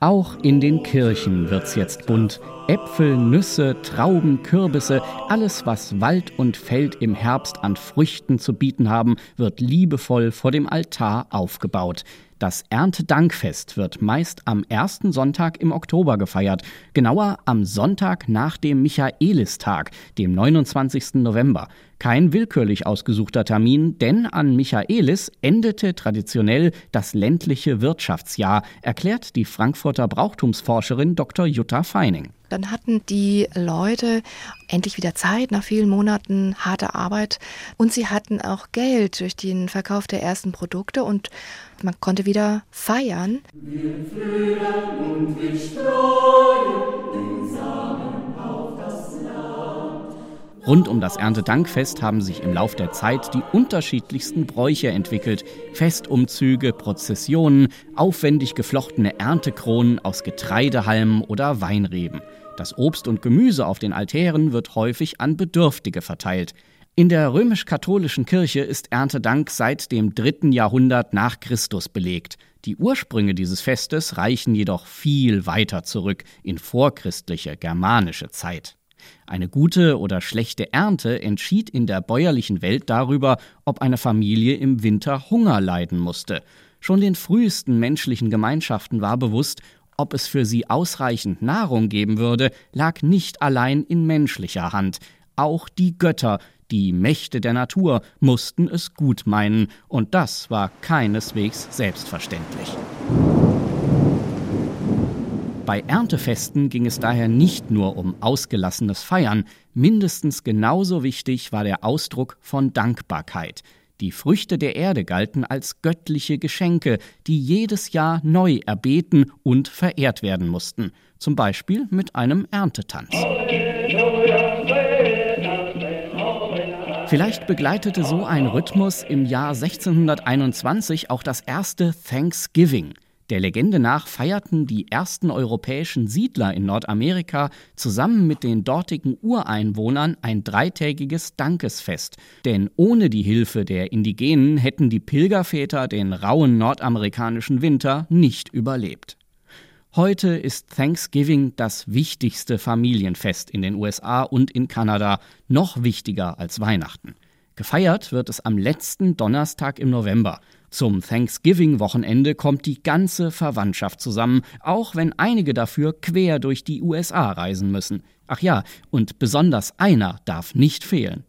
Auch in den Kirchen wird's jetzt bunt. Äpfel, Nüsse, Trauben, Kürbisse, alles, was Wald und Feld im Herbst an Früchten zu bieten haben, wird liebevoll vor dem Altar aufgebaut. Das Erntedankfest wird meist am ersten Sonntag im Oktober gefeiert, genauer am Sonntag nach dem Michaelistag, dem 29. November. Kein willkürlich ausgesuchter Termin, denn an Michaelis endete traditionell das ländliche Wirtschaftsjahr, erklärt die Frankfurter Brauchtumsforscherin Dr. Jutta Feining. Dann hatten die Leute endlich wieder Zeit nach vielen Monaten harter Arbeit und sie hatten auch Geld durch den Verkauf der ersten Produkte und man konnte wieder feiern. Wir und wir streuen den Samen. Rund um das Erntedankfest haben sich im Lauf der Zeit die unterschiedlichsten Bräuche entwickelt. Festumzüge, Prozessionen, aufwendig geflochtene Erntekronen aus Getreidehalmen oder Weinreben. Das Obst und Gemüse auf den Altären wird häufig an Bedürftige verteilt. In der römisch-katholischen Kirche ist Erntedank seit dem dritten Jahrhundert nach Christus belegt. Die Ursprünge dieses Festes reichen jedoch viel weiter zurück in vorchristliche germanische Zeit. Eine gute oder schlechte Ernte entschied in der bäuerlichen Welt darüber, ob eine Familie im Winter Hunger leiden musste. Schon den frühesten menschlichen Gemeinschaften war bewusst, ob es für sie ausreichend Nahrung geben würde, lag nicht allein in menschlicher Hand. Auch die Götter, die Mächte der Natur, mussten es gut meinen, und das war keineswegs selbstverständlich. Bei Erntefesten ging es daher nicht nur um ausgelassenes Feiern, mindestens genauso wichtig war der Ausdruck von Dankbarkeit. Die Früchte der Erde galten als göttliche Geschenke, die jedes Jahr neu erbeten und verehrt werden mussten, zum Beispiel mit einem Erntetanz. Vielleicht begleitete so ein Rhythmus im Jahr 1621 auch das erste Thanksgiving. Der Legende nach feierten die ersten europäischen Siedler in Nordamerika zusammen mit den dortigen Ureinwohnern ein dreitägiges Dankesfest. Denn ohne die Hilfe der Indigenen hätten die Pilgerväter den rauen nordamerikanischen Winter nicht überlebt. Heute ist Thanksgiving das wichtigste Familienfest in den USA und in Kanada, noch wichtiger als Weihnachten. Gefeiert wird es am letzten Donnerstag im November. Zum Thanksgiving-Wochenende kommt die ganze Verwandtschaft zusammen, auch wenn einige dafür quer durch die USA reisen müssen. Ach ja, und besonders einer darf nicht fehlen.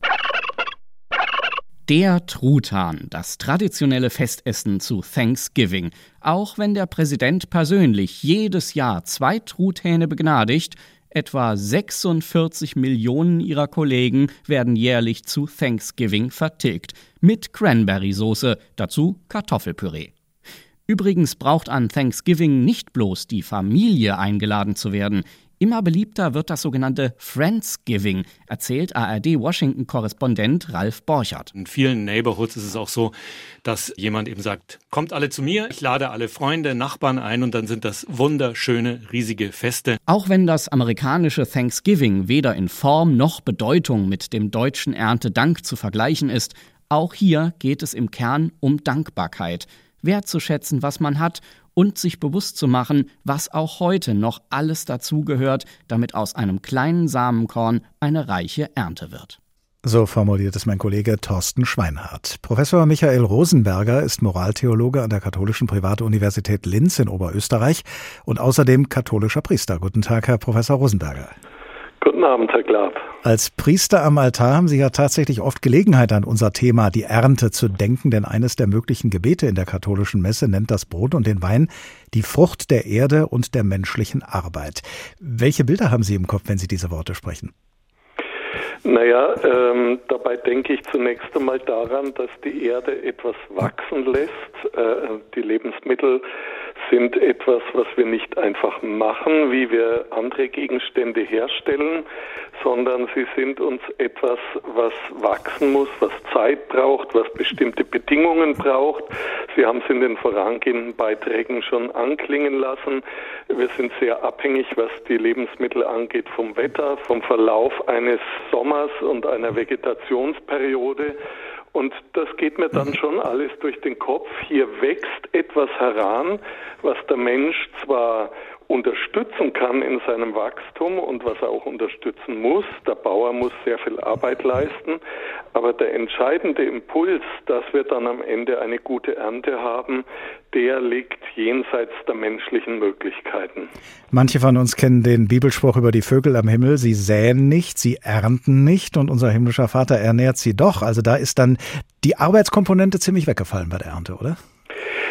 Der Truthahn, das traditionelle Festessen zu Thanksgiving. Auch wenn der Präsident persönlich jedes Jahr zwei Truthähne begnadigt, Etwa 46 Millionen ihrer Kollegen werden jährlich zu Thanksgiving vertilgt. Mit Cranberry-Soße, dazu Kartoffelpüree. Übrigens braucht an Thanksgiving nicht bloß die Familie eingeladen zu werden. Immer beliebter wird das sogenannte Friendsgiving, erzählt ARD-Washington-Korrespondent Ralf Borchert. In vielen Neighborhoods ist es auch so, dass jemand eben sagt, kommt alle zu mir, ich lade alle Freunde, Nachbarn ein und dann sind das wunderschöne, riesige Feste. Auch wenn das amerikanische Thanksgiving weder in Form noch Bedeutung mit dem deutschen Erntedank zu vergleichen ist, auch hier geht es im Kern um Dankbarkeit, wertzuschätzen, was man hat und sich bewusst zu machen, was auch heute noch alles dazugehört, damit aus einem kleinen Samenkorn eine reiche Ernte wird. So formuliert es mein Kollege Thorsten Schweinhardt. Professor Michael Rosenberger ist Moraltheologe an der Katholischen Privatuniversität Linz in Oberösterreich und außerdem katholischer Priester. Guten Tag, Herr Professor Rosenberger. Guten Abend, Herr Glab. Als Priester am Altar haben Sie ja tatsächlich oft Gelegenheit, an unser Thema, die Ernte, zu denken, denn eines der möglichen Gebete in der katholischen Messe nennt das Brot und den Wein die Frucht der Erde und der menschlichen Arbeit. Welche Bilder haben Sie im Kopf, wenn Sie diese Worte sprechen? Naja, ähm, dabei denke ich zunächst einmal daran, dass die Erde etwas wachsen lässt. Äh, die Lebensmittel sind etwas, was wir nicht einfach machen, wie wir andere Gegenstände herstellen, sondern sie sind uns etwas, was wachsen muss, was Zeit braucht, was bestimmte Bedingungen braucht. Sie haben es in den vorangehenden Beiträgen schon anklingen lassen. Wir sind sehr abhängig, was die Lebensmittel angeht, vom Wetter, vom Verlauf eines Sommers und einer Vegetationsperiode. Und das geht mir dann schon alles durch den Kopf. Hier wächst etwas heran, was der Mensch zwar unterstützen kann in seinem Wachstum und was er auch unterstützen muss. Der Bauer muss sehr viel Arbeit leisten, aber der entscheidende Impuls, dass wir dann am Ende eine gute Ernte haben, der liegt jenseits der menschlichen Möglichkeiten. Manche von uns kennen den Bibelspruch über die Vögel am Himmel, sie säen nicht, sie ernten nicht und unser himmlischer Vater ernährt sie doch. Also da ist dann die Arbeitskomponente ziemlich weggefallen bei der Ernte, oder?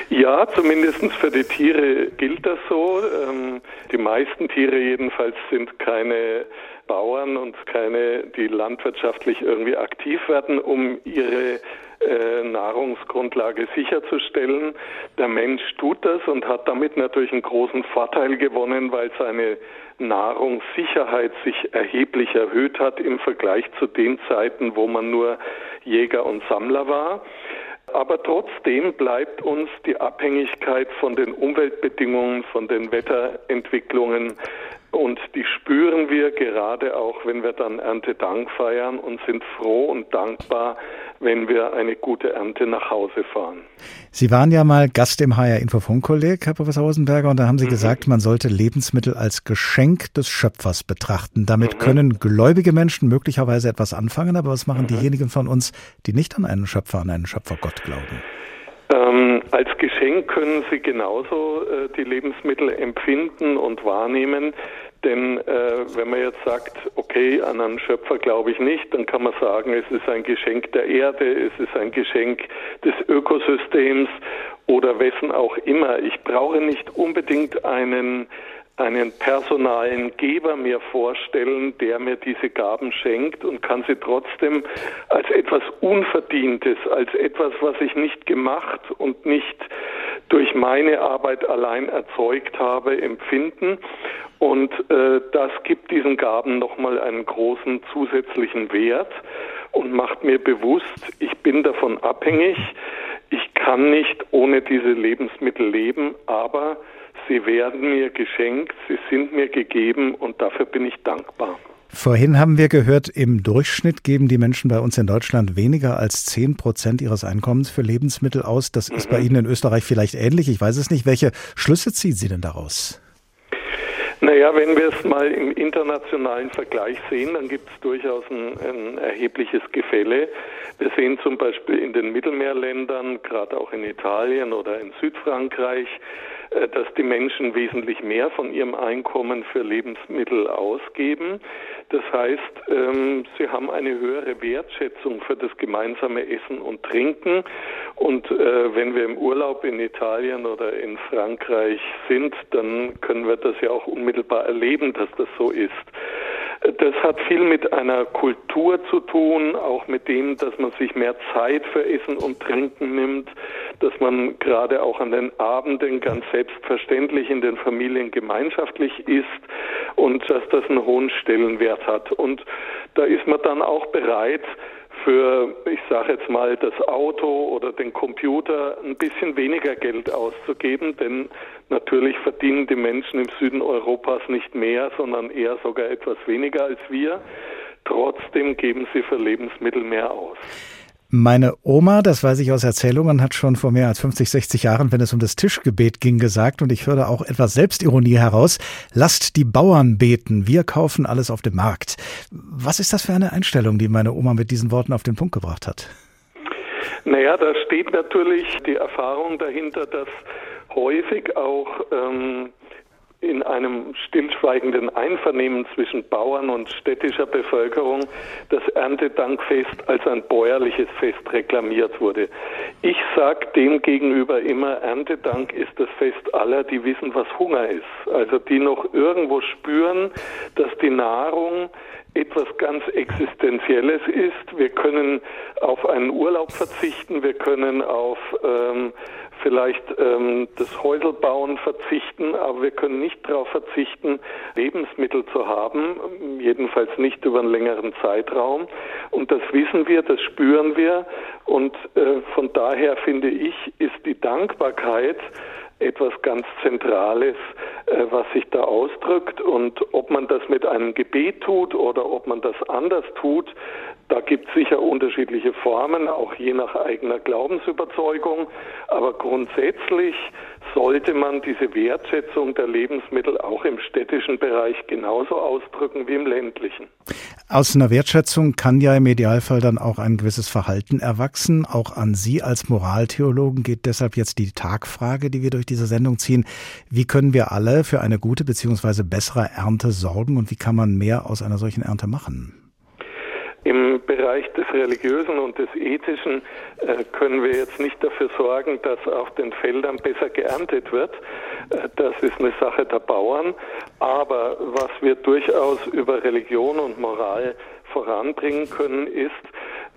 Ja, zumindest für die Tiere gilt das so. Ähm, die meisten Tiere jedenfalls sind keine Bauern und keine, die landwirtschaftlich irgendwie aktiv werden, um ihre äh, Nahrungsgrundlage sicherzustellen. Der Mensch tut das und hat damit natürlich einen großen Vorteil gewonnen, weil seine Nahrungssicherheit sich erheblich erhöht hat im Vergleich zu den Zeiten, wo man nur Jäger und Sammler war. Aber trotzdem bleibt uns die Abhängigkeit von den Umweltbedingungen, von den Wetterentwicklungen. Und die spüren wir gerade auch, wenn wir dann Erntedank feiern und sind froh und dankbar, wenn wir eine gute Ernte nach Hause fahren. Sie waren ja mal Gast im HR Infofunkkolleg, Herr Professor Rosenberger, und da haben Sie mhm. gesagt, man sollte Lebensmittel als Geschenk des Schöpfers betrachten. Damit mhm. können gläubige Menschen möglicherweise etwas anfangen, aber was machen mhm. diejenigen von uns, die nicht an einen Schöpfer, an einen Schöpfergott glauben? Ähm, als Geschenk können Sie genauso äh, die Lebensmittel empfinden und wahrnehmen. Denn äh, wenn man jetzt sagt, okay, an einen Schöpfer glaube ich nicht, dann kann man sagen, es ist ein Geschenk der Erde, es ist ein Geschenk des Ökosystems oder wessen auch immer. Ich brauche nicht unbedingt einen einen personalen Geber mir vorstellen, der mir diese Gaben schenkt und kann sie trotzdem als etwas Unverdientes, als etwas, was ich nicht gemacht und nicht durch meine Arbeit allein erzeugt habe, empfinden. Und äh, das gibt diesen Gaben nochmal einen großen zusätzlichen Wert und macht mir bewusst, ich bin davon abhängig. Ich kann nicht ohne diese Lebensmittel leben, aber sie werden mir geschenkt, sie sind mir gegeben und dafür bin ich dankbar. Vorhin haben wir gehört, im Durchschnitt geben die Menschen bei uns in Deutschland weniger als 10 Prozent ihres Einkommens für Lebensmittel aus. Das mhm. ist bei mhm. Ihnen in Österreich vielleicht ähnlich. Ich weiß es nicht. Welche Schlüsse ziehen Sie denn daraus? Naja, wenn wir es mal im internationalen Vergleich sehen, dann gibt es durchaus ein, ein, erhebliches Gefälle. Wir sehen zum Beispiel in den Mittelmeerländern, gerade auch in Italien oder in Südfrankreich, dass die Menschen wesentlich mehr von ihrem Einkommen für Lebensmittel ausgeben. Das heißt, ähm, sie haben eine höhere Wertschätzung für das gemeinsame Essen und Trinken. Und äh, wenn wir im Urlaub in Italien oder in Frankreich sind, dann können wir das ja auch unmittelbar erleben, dass das so ist. Das hat viel mit einer Kultur zu tun, auch mit dem, dass man sich mehr Zeit für Essen und Trinken nimmt, dass man gerade auch an den Abenden ganz selbstverständlich in den Familien gemeinschaftlich isst und dass das einen hohen Stellenwert hat. Und da ist man dann auch bereit, für, ich sage jetzt mal, das Auto oder den Computer ein bisschen weniger Geld auszugeben, denn natürlich verdienen die Menschen im Süden Europas nicht mehr, sondern eher sogar etwas weniger als wir. Trotzdem geben sie für Lebensmittel mehr aus. Meine Oma, das weiß ich aus Erzählungen, hat schon vor mehr als 50, 60 Jahren, wenn es um das Tischgebet ging, gesagt, und ich höre auch etwas Selbstironie heraus, lasst die Bauern beten, wir kaufen alles auf dem Markt. Was ist das für eine Einstellung, die meine Oma mit diesen Worten auf den Punkt gebracht hat? Naja, da steht natürlich die Erfahrung dahinter, dass häufig auch ähm, in einem stillschweigenden Einvernehmen zwischen Bauern und städtischer Bevölkerung das Erntedankfest als ein bäuerliches Fest reklamiert wurde. Ich sage dem gegenüber immer, Erntedank ist das Fest aller, die wissen, was Hunger ist. Also die noch irgendwo spüren, dass die Nahrung etwas ganz Existenzielles ist. Wir können auf einen Urlaub verzichten, wir können auf ähm, vielleicht ähm, das Häuselbauen verzichten, aber wir können nicht darauf verzichten, Lebensmittel zu haben, jedenfalls nicht über einen längeren Zeitraum. Und das wissen wir, das spüren wir. Und äh, von daher finde ich, ist die Dankbarkeit etwas ganz Zentrales, äh, was sich da ausdrückt. Und ob man das mit einem Gebet tut oder ob man das anders tut, da gibt es sicher unterschiedliche Formen, auch je nach eigener Glaubensüberzeugung. Aber grundsätzlich sollte man diese Wertschätzung der Lebensmittel auch im städtischen Bereich genauso ausdrücken wie im ländlichen. Aus einer Wertschätzung kann ja im Idealfall dann auch ein gewisses Verhalten erwachsen. Auch an Sie als Moraltheologen geht deshalb jetzt die Tagfrage, die wir durch diese Sendung ziehen. Wie können wir alle für eine gute bzw. bessere Ernte sorgen und wie kann man mehr aus einer solchen Ernte machen? Im Bereich des Religiösen und des Ethischen äh, können wir jetzt nicht dafür sorgen, dass auf den Feldern besser geerntet wird. Äh, das ist eine Sache der Bauern. Aber was wir durchaus über Religion und Moral voranbringen können, ist,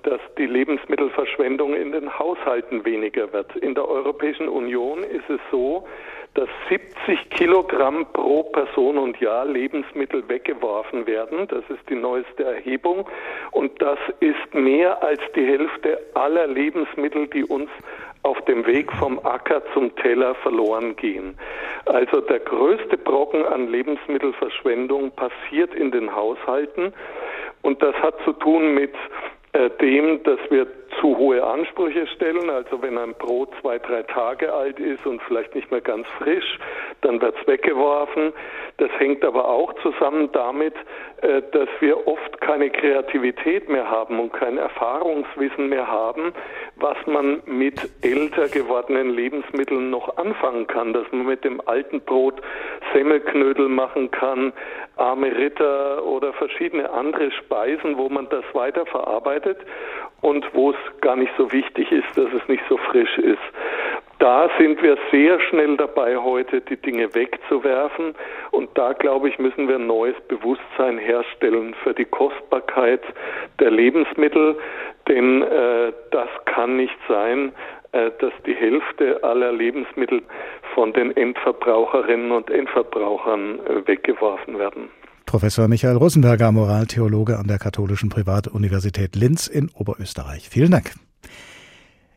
dass die Lebensmittelverschwendung in den Haushalten weniger wird. In der Europäischen Union ist es so, dass 70 Kilogramm pro Person und Jahr Lebensmittel weggeworfen werden. Das ist die neueste Erhebung. Und das ist mehr als die Hälfte aller Lebensmittel, die uns auf dem Weg vom Acker zum Teller verloren gehen. Also der größte Brocken an Lebensmittelverschwendung passiert in den Haushalten und das hat zu tun mit äh, dem, dass wir zu hohe Ansprüche stellen. Also wenn ein Brot zwei, drei Tage alt ist und vielleicht nicht mehr ganz frisch, dann wird es weggeworfen. Das hängt aber auch zusammen damit, dass wir oft keine Kreativität mehr haben und kein Erfahrungswissen mehr haben, was man mit älter gewordenen Lebensmitteln noch anfangen kann. Dass man mit dem alten Brot Semmelknödel machen kann, arme Ritter oder verschiedene andere Speisen, wo man das weiterverarbeitet und wo es gar nicht so wichtig ist, dass es nicht so frisch ist. Da sind wir sehr schnell dabei, heute die Dinge wegzuwerfen. Und da, glaube ich, müssen wir ein neues Bewusstsein herstellen für die Kostbarkeit der Lebensmittel. Denn äh, das kann nicht sein, äh, dass die Hälfte aller Lebensmittel von den Endverbraucherinnen und Endverbrauchern äh, weggeworfen werden. Professor Michael Rosenberger, Moraltheologe an der Katholischen Privatuniversität Linz in Oberösterreich. Vielen Dank.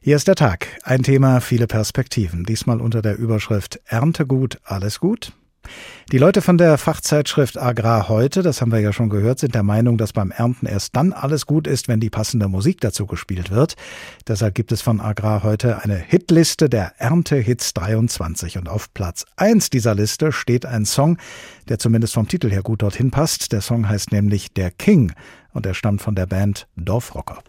Hier ist der Tag. Ein Thema, viele Perspektiven. Diesmal unter der Überschrift Erntegut, alles gut? Die Leute von der Fachzeitschrift Agrar heute, das haben wir ja schon gehört, sind der Meinung, dass beim Ernten erst dann alles gut ist, wenn die passende Musik dazu gespielt wird. Deshalb gibt es von Agrar heute eine Hitliste der Erntehits 23 und auf Platz 1 dieser Liste steht ein Song, der zumindest vom Titel her gut dorthin passt. Der Song heißt nämlich Der King und er stammt von der Band Dorfrocker.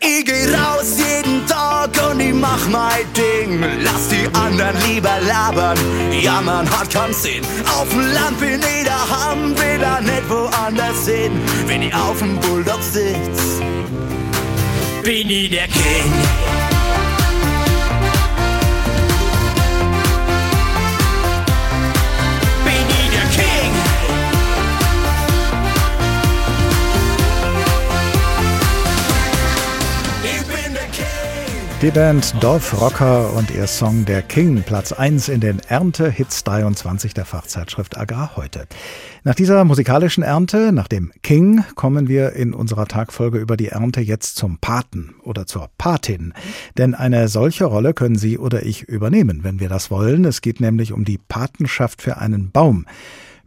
Ich geh raus jeden Tag und ich mach mein Ding. Lass die anderen lieber labern. Ja, man hat keinen Sinn. Auf dem Land bin ich daheim, will da nicht woanders hin. Wenn ich auf dem Bulldog sitz, bin ich der King. Die Band Dorfrocker und ihr Song Der King, Platz 1 in den Ernte-Hits 23 der Fachzeitschrift Agrar heute. Nach dieser musikalischen Ernte, nach dem King, kommen wir in unserer Tagfolge über die Ernte jetzt zum Paten oder zur Patin. Denn eine solche Rolle können Sie oder ich übernehmen, wenn wir das wollen. Es geht nämlich um die Patenschaft für einen Baum.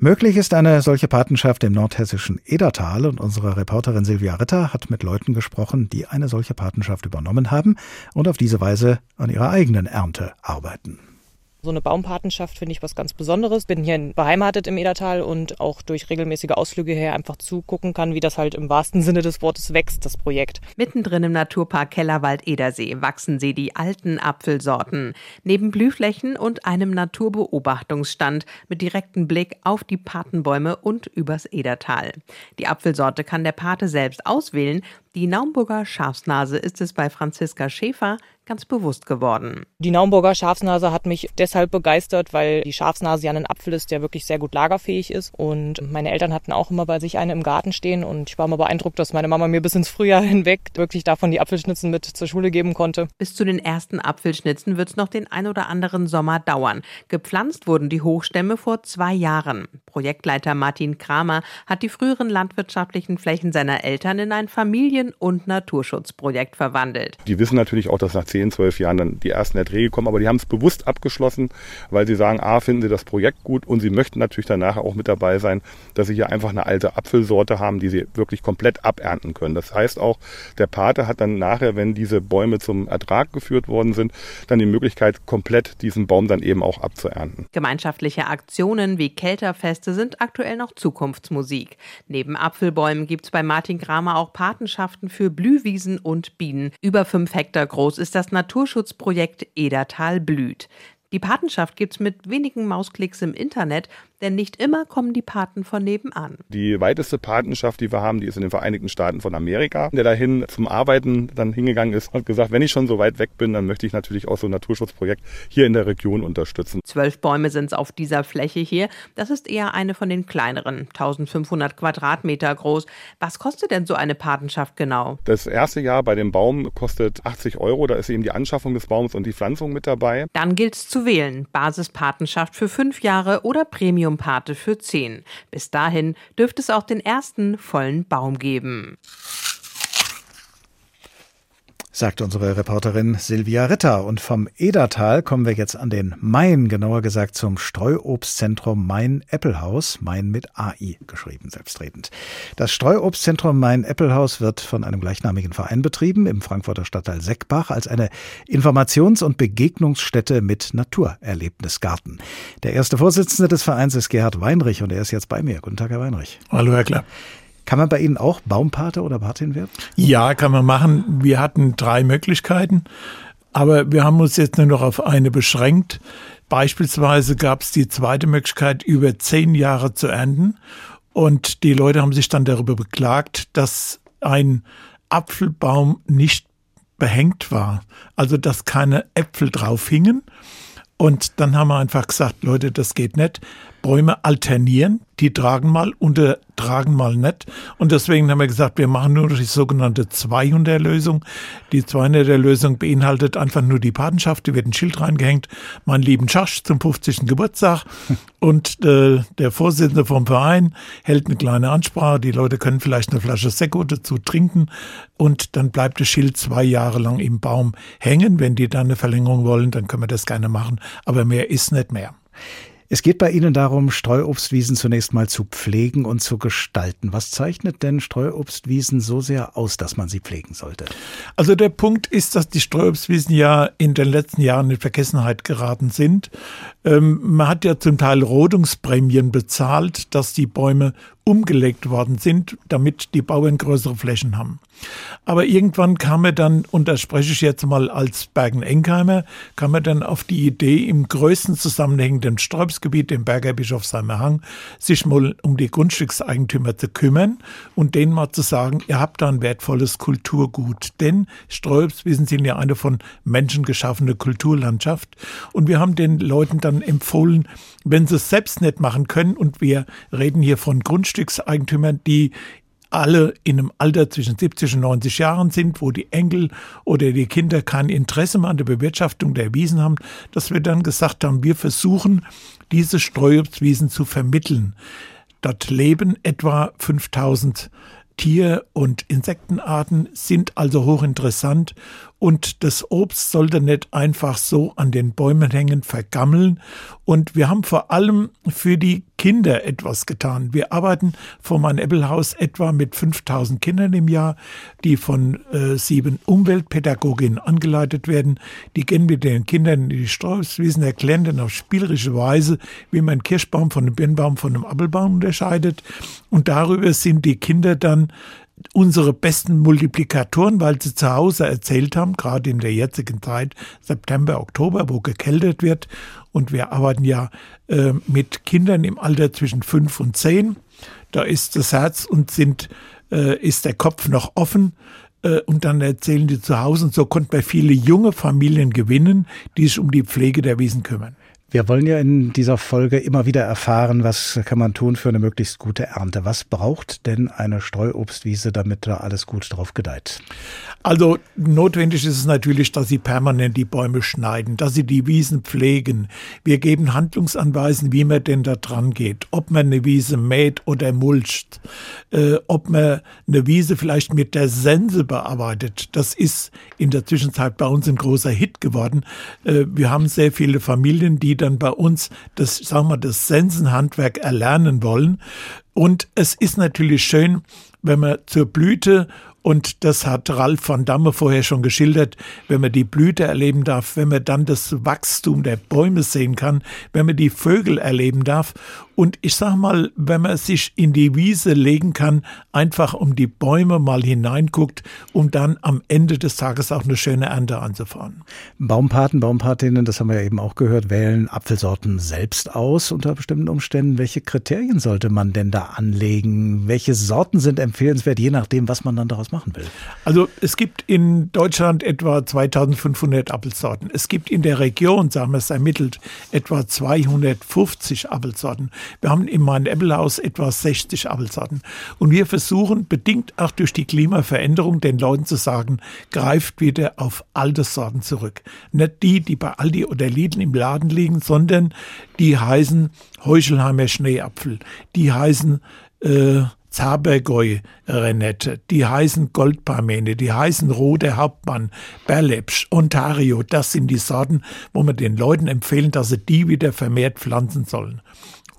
Möglich ist eine solche Patenschaft im nordhessischen Edertal und unsere Reporterin Silvia Ritter hat mit Leuten gesprochen, die eine solche Patenschaft übernommen haben und auf diese Weise an ihrer eigenen Ernte arbeiten. So eine Baumpatenschaft finde ich was ganz Besonderes. Bin hier beheimatet im Edertal und auch durch regelmäßige Ausflüge her einfach zugucken kann, wie das halt im wahrsten Sinne des Wortes wächst, das Projekt. Mittendrin im Naturpark Kellerwald-Edersee wachsen sie die alten Apfelsorten. Neben Blühflächen und einem Naturbeobachtungsstand mit direktem Blick auf die Patenbäume und übers Edertal. Die Apfelsorte kann der Pate selbst auswählen. Die Naumburger Schafsnase ist es bei Franziska Schäfer ganz bewusst geworden. Die Naumburger Schafsnase hat mich deshalb begeistert, weil die Schafsnase ja ein Apfel ist, der wirklich sehr gut lagerfähig ist. Und meine Eltern hatten auch immer bei sich eine im Garten stehen und ich war mal beeindruckt, dass meine Mama mir bis ins Frühjahr hinweg wirklich davon die Apfelschnitzen mit zur Schule geben konnte. Bis zu den ersten Apfelschnitzen wird es noch den ein oder anderen Sommer dauern. Gepflanzt wurden die Hochstämme vor zwei Jahren. Projektleiter Martin Kramer hat die früheren landwirtschaftlichen Flächen seiner Eltern in ein Familien- und Naturschutzprojekt verwandelt. Die wissen natürlich auch, dass nach 10, 12 Jahren dann die ersten Erträge kommen, aber die haben es bewusst abgeschlossen, weil sie sagen, A, finden sie das Projekt gut und sie möchten natürlich danach auch mit dabei sein, dass sie hier einfach eine alte Apfelsorte haben, die sie wirklich komplett abernten können. Das heißt auch, der Pate hat dann nachher, wenn diese Bäume zum Ertrag geführt worden sind, dann die Möglichkeit, komplett diesen Baum dann eben auch abzuernten. Gemeinschaftliche Aktionen wie Kälterfeste sind aktuell noch Zukunftsmusik. Neben Apfelbäumen gibt es bei Martin Kramer auch Patenschaften für Blühwiesen und Bienen. Über fünf Hektar groß ist das Naturschutzprojekt Edertal blüht. Die Patenschaft gibt's mit wenigen Mausklicks im Internet, denn nicht immer kommen die Paten von nebenan. Die weiteste Patenschaft, die wir haben, die ist in den Vereinigten Staaten von Amerika. Der dahin zum Arbeiten dann hingegangen ist, hat gesagt, wenn ich schon so weit weg bin, dann möchte ich natürlich auch so ein Naturschutzprojekt hier in der Region unterstützen. Zwölf Bäume sind es auf dieser Fläche hier. Das ist eher eine von den kleineren, 1500 Quadratmeter groß. Was kostet denn so eine Patenschaft genau? Das erste Jahr bei dem Baum kostet 80 Euro. Da ist eben die Anschaffung des Baums und die Pflanzung mit dabei. Dann gilt es wählen. Basispatenschaft für fünf Jahre oder Premium Pate für 10. Bis dahin dürfte es auch den ersten vollen Baum geben. Sagt unsere Reporterin Silvia Ritter. Und vom Edertal kommen wir jetzt an den Main, genauer gesagt zum Streuobstzentrum Main-Eppelhaus. Main mit AI geschrieben, selbstredend. Das Streuobstzentrum Main-Eppelhaus wird von einem gleichnamigen Verein betrieben im Frankfurter Stadtteil Seckbach als eine Informations- und Begegnungsstätte mit Naturerlebnisgarten. Der erste Vorsitzende des Vereins ist Gerhard Weinrich und er ist jetzt bei mir. Guten Tag, Herr Weinrich. Hallo, Herr Klapp. Kann man bei Ihnen auch Baumpate oder Patin werden? Ja, kann man machen. Wir hatten drei Möglichkeiten, aber wir haben uns jetzt nur noch auf eine beschränkt. Beispielsweise gab es die zweite Möglichkeit, über zehn Jahre zu ernten. Und die Leute haben sich dann darüber beklagt, dass ein Apfelbaum nicht behängt war. Also, dass keine Äpfel drauf hingen. Und dann haben wir einfach gesagt, Leute, das geht nicht. Bäume alternieren, die tragen mal und tragen mal nicht. Und deswegen haben wir gesagt, wir machen nur die sogenannte 200er-Lösung. Die 200er-Lösung beinhaltet einfach nur die Patenschaft. Da wird ein Schild reingehängt. Mein lieben Schasch zum 50. Geburtstag. Und äh, der Vorsitzende vom Verein hält eine kleine Ansprache. Die Leute können vielleicht eine Flasche Sekko dazu trinken. Und dann bleibt das Schild zwei Jahre lang im Baum hängen. Wenn die dann eine Verlängerung wollen, dann können wir das gerne machen. Aber mehr ist nicht mehr. Es geht bei Ihnen darum, Streuobstwiesen zunächst mal zu pflegen und zu gestalten. Was zeichnet denn Streuobstwiesen so sehr aus, dass man sie pflegen sollte? Also der Punkt ist, dass die Streuobstwiesen ja in den letzten Jahren in Vergessenheit geraten sind. Ähm, man hat ja zum Teil Rodungsprämien bezahlt, dass die Bäume umgelegt worden sind, damit die Bauern größere Flächen haben. Aber irgendwann kam er dann, und da spreche ich jetzt mal als Bergen-Enkheimer, kam er dann auf die Idee, im größten zusammenhängenden Sträubsgebiet, dem Berger Bischofsheimer Hang, sich mal um die Grundstückseigentümer zu kümmern und denen mal zu sagen, ihr habt da ein wertvolles Kulturgut. Denn Sträubswiesen sind ja eine von Menschen geschaffene Kulturlandschaft. Und wir haben den Leuten dann empfohlen, wenn sie es selbst nicht machen können, und wir reden hier von Grundstückseigentümern, die alle in einem Alter zwischen 70 und 90 Jahren sind, wo die Enkel oder die Kinder kein Interesse mehr an der Bewirtschaftung der Wiesen haben, dass wir dann gesagt haben, wir versuchen, diese Streuobstwiesen zu vermitteln. Dort leben etwa 5000 Tier- und Insektenarten, sind also hochinteressant und das Obst sollte nicht einfach so an den Bäumen hängen, vergammeln. Und wir haben vor allem für die Kinder etwas getan. Wir arbeiten vor meinem Ebbelhaus etwa mit 5000 Kindern im Jahr, die von äh, sieben Umweltpädagoginnen angeleitet werden. Die gehen mit den Kindern in die Straußwiesen, erklären dann auf spielerische Weise, wie man Kirschbaum von einem Birnbaum von einem Apfelbaum unterscheidet. Und darüber sind die Kinder dann unsere besten Multiplikatoren, weil sie zu Hause erzählt haben, gerade in der jetzigen Zeit, September, Oktober, wo gekältet wird. Und wir arbeiten ja äh, mit Kindern im Alter zwischen fünf und zehn. Da ist das Herz und sind, äh, ist der Kopf noch offen. Äh, und dann erzählen die zu Hause. Und so konnten wir viele junge Familien gewinnen, die sich um die Pflege der Wiesen kümmern. Wir wollen ja in dieser Folge immer wieder erfahren, was kann man tun für eine möglichst gute Ernte. Was braucht denn eine Streuobstwiese, damit da alles gut drauf gedeiht? Also notwendig ist es natürlich, dass Sie permanent die Bäume schneiden, dass Sie die Wiesen pflegen. Wir geben Handlungsanweisen, wie man denn da dran geht. Ob man eine Wiese mäht oder mulcht. Äh, ob man eine Wiese vielleicht mit der Sense bearbeitet. Das ist in der Zwischenzeit bei uns ein großer Hit geworden. Äh, wir haben sehr viele Familien, die dann bei uns das, sagen wir, das Sensenhandwerk erlernen wollen. Und es ist natürlich schön, wenn man zur Blüte und das hat Ralf van Damme vorher schon geschildert, wenn man die Blüte erleben darf, wenn man dann das Wachstum der Bäume sehen kann, wenn man die Vögel erleben darf und ich sag mal, wenn man sich in die Wiese legen kann, einfach um die Bäume mal hineinguckt, um dann am Ende des Tages auch eine schöne Ernte anzufahren. Baumpaten, Baumpatinnen, das haben wir ja eben auch gehört, wählen Apfelsorten selbst aus unter bestimmten Umständen. Welche Kriterien sollte man denn da anlegen? Welche Sorten sind empfehlenswert, je nachdem, was man dann daraus machen will? Also es gibt in Deutschland etwa 2500 Apfelsorten. Es gibt in der Region, sagen wir es ermittelt, etwa 250 Apfelsorten. Wir haben in meinem Äppelhaus etwa 60 Apfelsorten. Und wir versuchen, bedingt auch durch die Klimaveränderung, den Leuten zu sagen, greift wieder auf alte Sorten zurück. Nicht die, die bei Aldi oder Lidl im Laden liegen, sondern die heißen Heuchelheimer Schneeapfel. Die heißen äh, Zabergäu Renette, die heißen Goldparmene, die heißen Rote Hauptmann, Berlepsch, Ontario, das sind die Sorten, wo wir den Leuten empfehlen, dass sie die wieder vermehrt pflanzen sollen.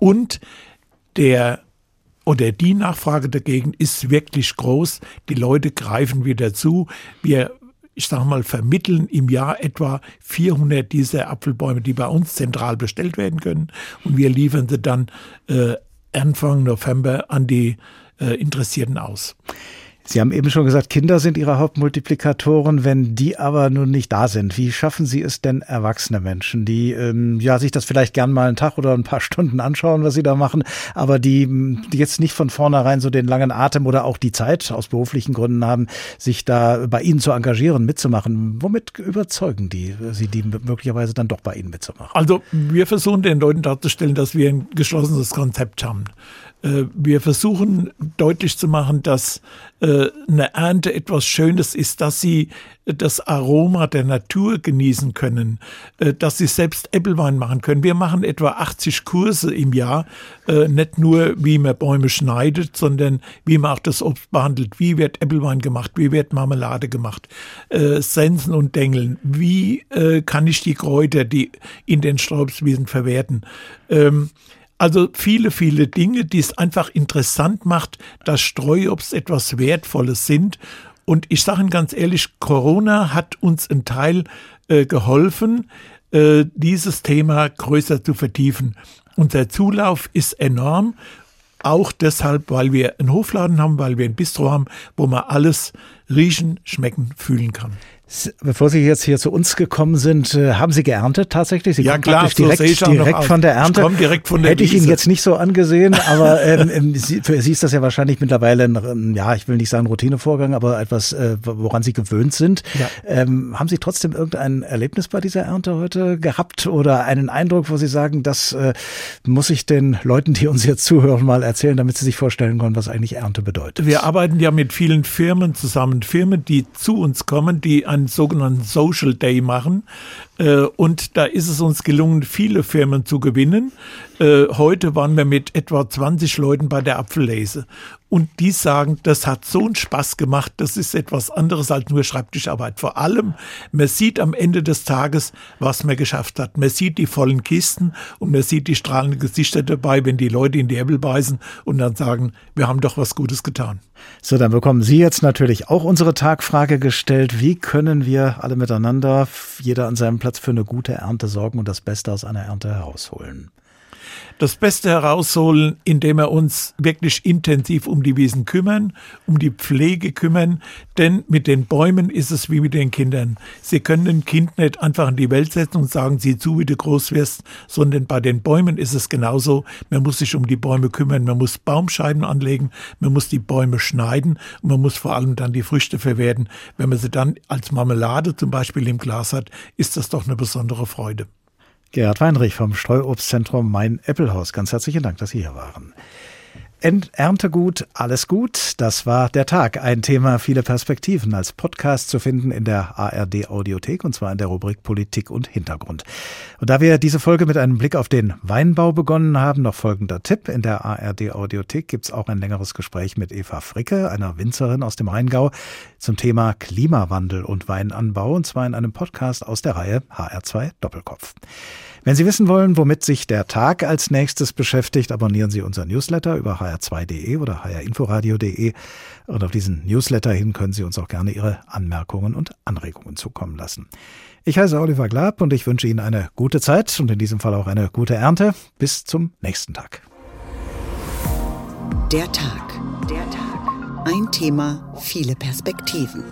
Und der oder die Nachfrage dagegen ist wirklich groß. Die Leute greifen wieder zu. Wir ich sage mal, vermitteln im Jahr etwa 400 dieser Apfelbäume, die bei uns zentral bestellt werden können. Und wir liefern sie dann äh, Anfang November an die äh, Interessierten aus. Sie haben eben schon gesagt, Kinder sind Ihre Hauptmultiplikatoren. Wenn die aber nun nicht da sind, wie schaffen Sie es denn erwachsene Menschen, die ähm, ja sich das vielleicht gern mal einen Tag oder ein paar Stunden anschauen, was Sie da machen, aber die, die jetzt nicht von vornherein so den langen Atem oder auch die Zeit aus beruflichen Gründen haben, sich da bei Ihnen zu engagieren, mitzumachen. Womit überzeugen die Sie, die möglicherweise dann doch bei Ihnen mitzumachen? Also wir versuchen den Leuten darzustellen, dass wir ein geschlossenes Konzept haben. Äh, wir versuchen deutlich zu machen, dass äh, eine Ernte etwas Schönes ist, dass sie das Aroma der Natur genießen können, äh, dass sie selbst Äppelwein machen können. Wir machen etwa 80 Kurse im Jahr, nicht nur wie man Bäume schneidet, sondern wie man auch das Obst behandelt. Wie wird Äppelwein gemacht? Wie wird Marmelade gemacht? Sensen und Dengeln. Wie kann ich die Kräuter, die in den Straubswiesen verwerten? Also viele, viele Dinge, die es einfach interessant macht, dass Streuobst etwas Wertvolles sind. Und ich sage Ihnen ganz ehrlich, Corona hat uns ein Teil äh, geholfen, äh, dieses Thema größer zu vertiefen. Unser Zulauf ist enorm, auch deshalb, weil wir einen Hofladen haben, weil wir ein Bistro haben, wo man alles riechen, schmecken, fühlen kann. Bevor Sie jetzt hier zu uns gekommen sind, äh, haben Sie geerntet tatsächlich? Sie ja klar, direkt, so direkt von der Ernte. Ich direkt von der Hätte ich Wiese. Ihnen jetzt nicht so angesehen, aber ähm, ähm, Sie, für Sie ist das ja wahrscheinlich mittlerweile ein, ja, ich will nicht sagen Routinevorgang, aber etwas, äh, woran Sie gewöhnt sind. Ja. Ähm, haben Sie trotzdem irgendein Erlebnis bei dieser Ernte heute gehabt oder einen Eindruck, wo Sie sagen, das äh, muss ich den Leuten, die uns jetzt zuhören, mal erzählen, damit sie sich vorstellen können, was eigentlich Ernte bedeutet? Wir arbeiten ja mit vielen Firmen zusammen, Firmen, die zu uns kommen, die einen sogenannten Social Day machen. Äh, und da ist es uns gelungen, viele Firmen zu gewinnen. Äh, heute waren wir mit etwa 20 Leuten bei der Apfellese. Und die sagen, das hat so einen Spaß gemacht, das ist etwas anderes als nur Schreibtischarbeit. Vor allem, man sieht am Ende des Tages, was man geschafft hat. Man sieht die vollen Kisten und man sieht die strahlenden Gesichter dabei, wenn die Leute in die Äpfel beißen und dann sagen, wir haben doch was Gutes getan. So, dann bekommen Sie jetzt natürlich auch unsere Tagfrage gestellt. Wie können wir alle miteinander, jeder an seinem Platz für eine gute Ernte sorgen und das Beste aus einer Ernte herausholen? Das Beste herausholen, indem wir uns wirklich intensiv um die Wiesen kümmern, um die Pflege kümmern. Denn mit den Bäumen ist es wie mit den Kindern. Sie können ein Kind nicht einfach in die Welt setzen und sagen, sieh zu, wie du groß wirst, sondern bei den Bäumen ist es genauso. Man muss sich um die Bäume kümmern, man muss Baumscheiben anlegen, man muss die Bäume schneiden und man muss vor allem dann die Früchte verwerten. Wenn man sie dann als Marmelade zum Beispiel im Glas hat, ist das doch eine besondere Freude. Gerhard Weinrich vom Streuobstzentrum Mein Äppelhaus. Ganz herzlichen Dank, dass Sie hier waren. Erntegut, alles gut. Das war der Tag. Ein Thema, viele Perspektiven als Podcast zu finden in der ARD Audiothek und zwar in der Rubrik Politik und Hintergrund. Und da wir diese Folge mit einem Blick auf den Weinbau begonnen haben, noch folgender Tipp. In der ARD Audiothek gibt's auch ein längeres Gespräch mit Eva Fricke, einer Winzerin aus dem Rheingau, zum Thema Klimawandel und Weinanbau und zwar in einem Podcast aus der Reihe HR2 Doppelkopf. Wenn Sie wissen wollen, womit sich der Tag als nächstes beschäftigt, abonnieren Sie unser Newsletter über hr2.de oder hrinforadio.de. Und auf diesen Newsletter hin können Sie uns auch gerne Ihre Anmerkungen und Anregungen zukommen lassen. Ich heiße Oliver Glab und ich wünsche Ihnen eine gute Zeit und in diesem Fall auch eine gute Ernte. Bis zum nächsten Tag. Der Tag. Der Tag. Ein Thema, viele Perspektiven.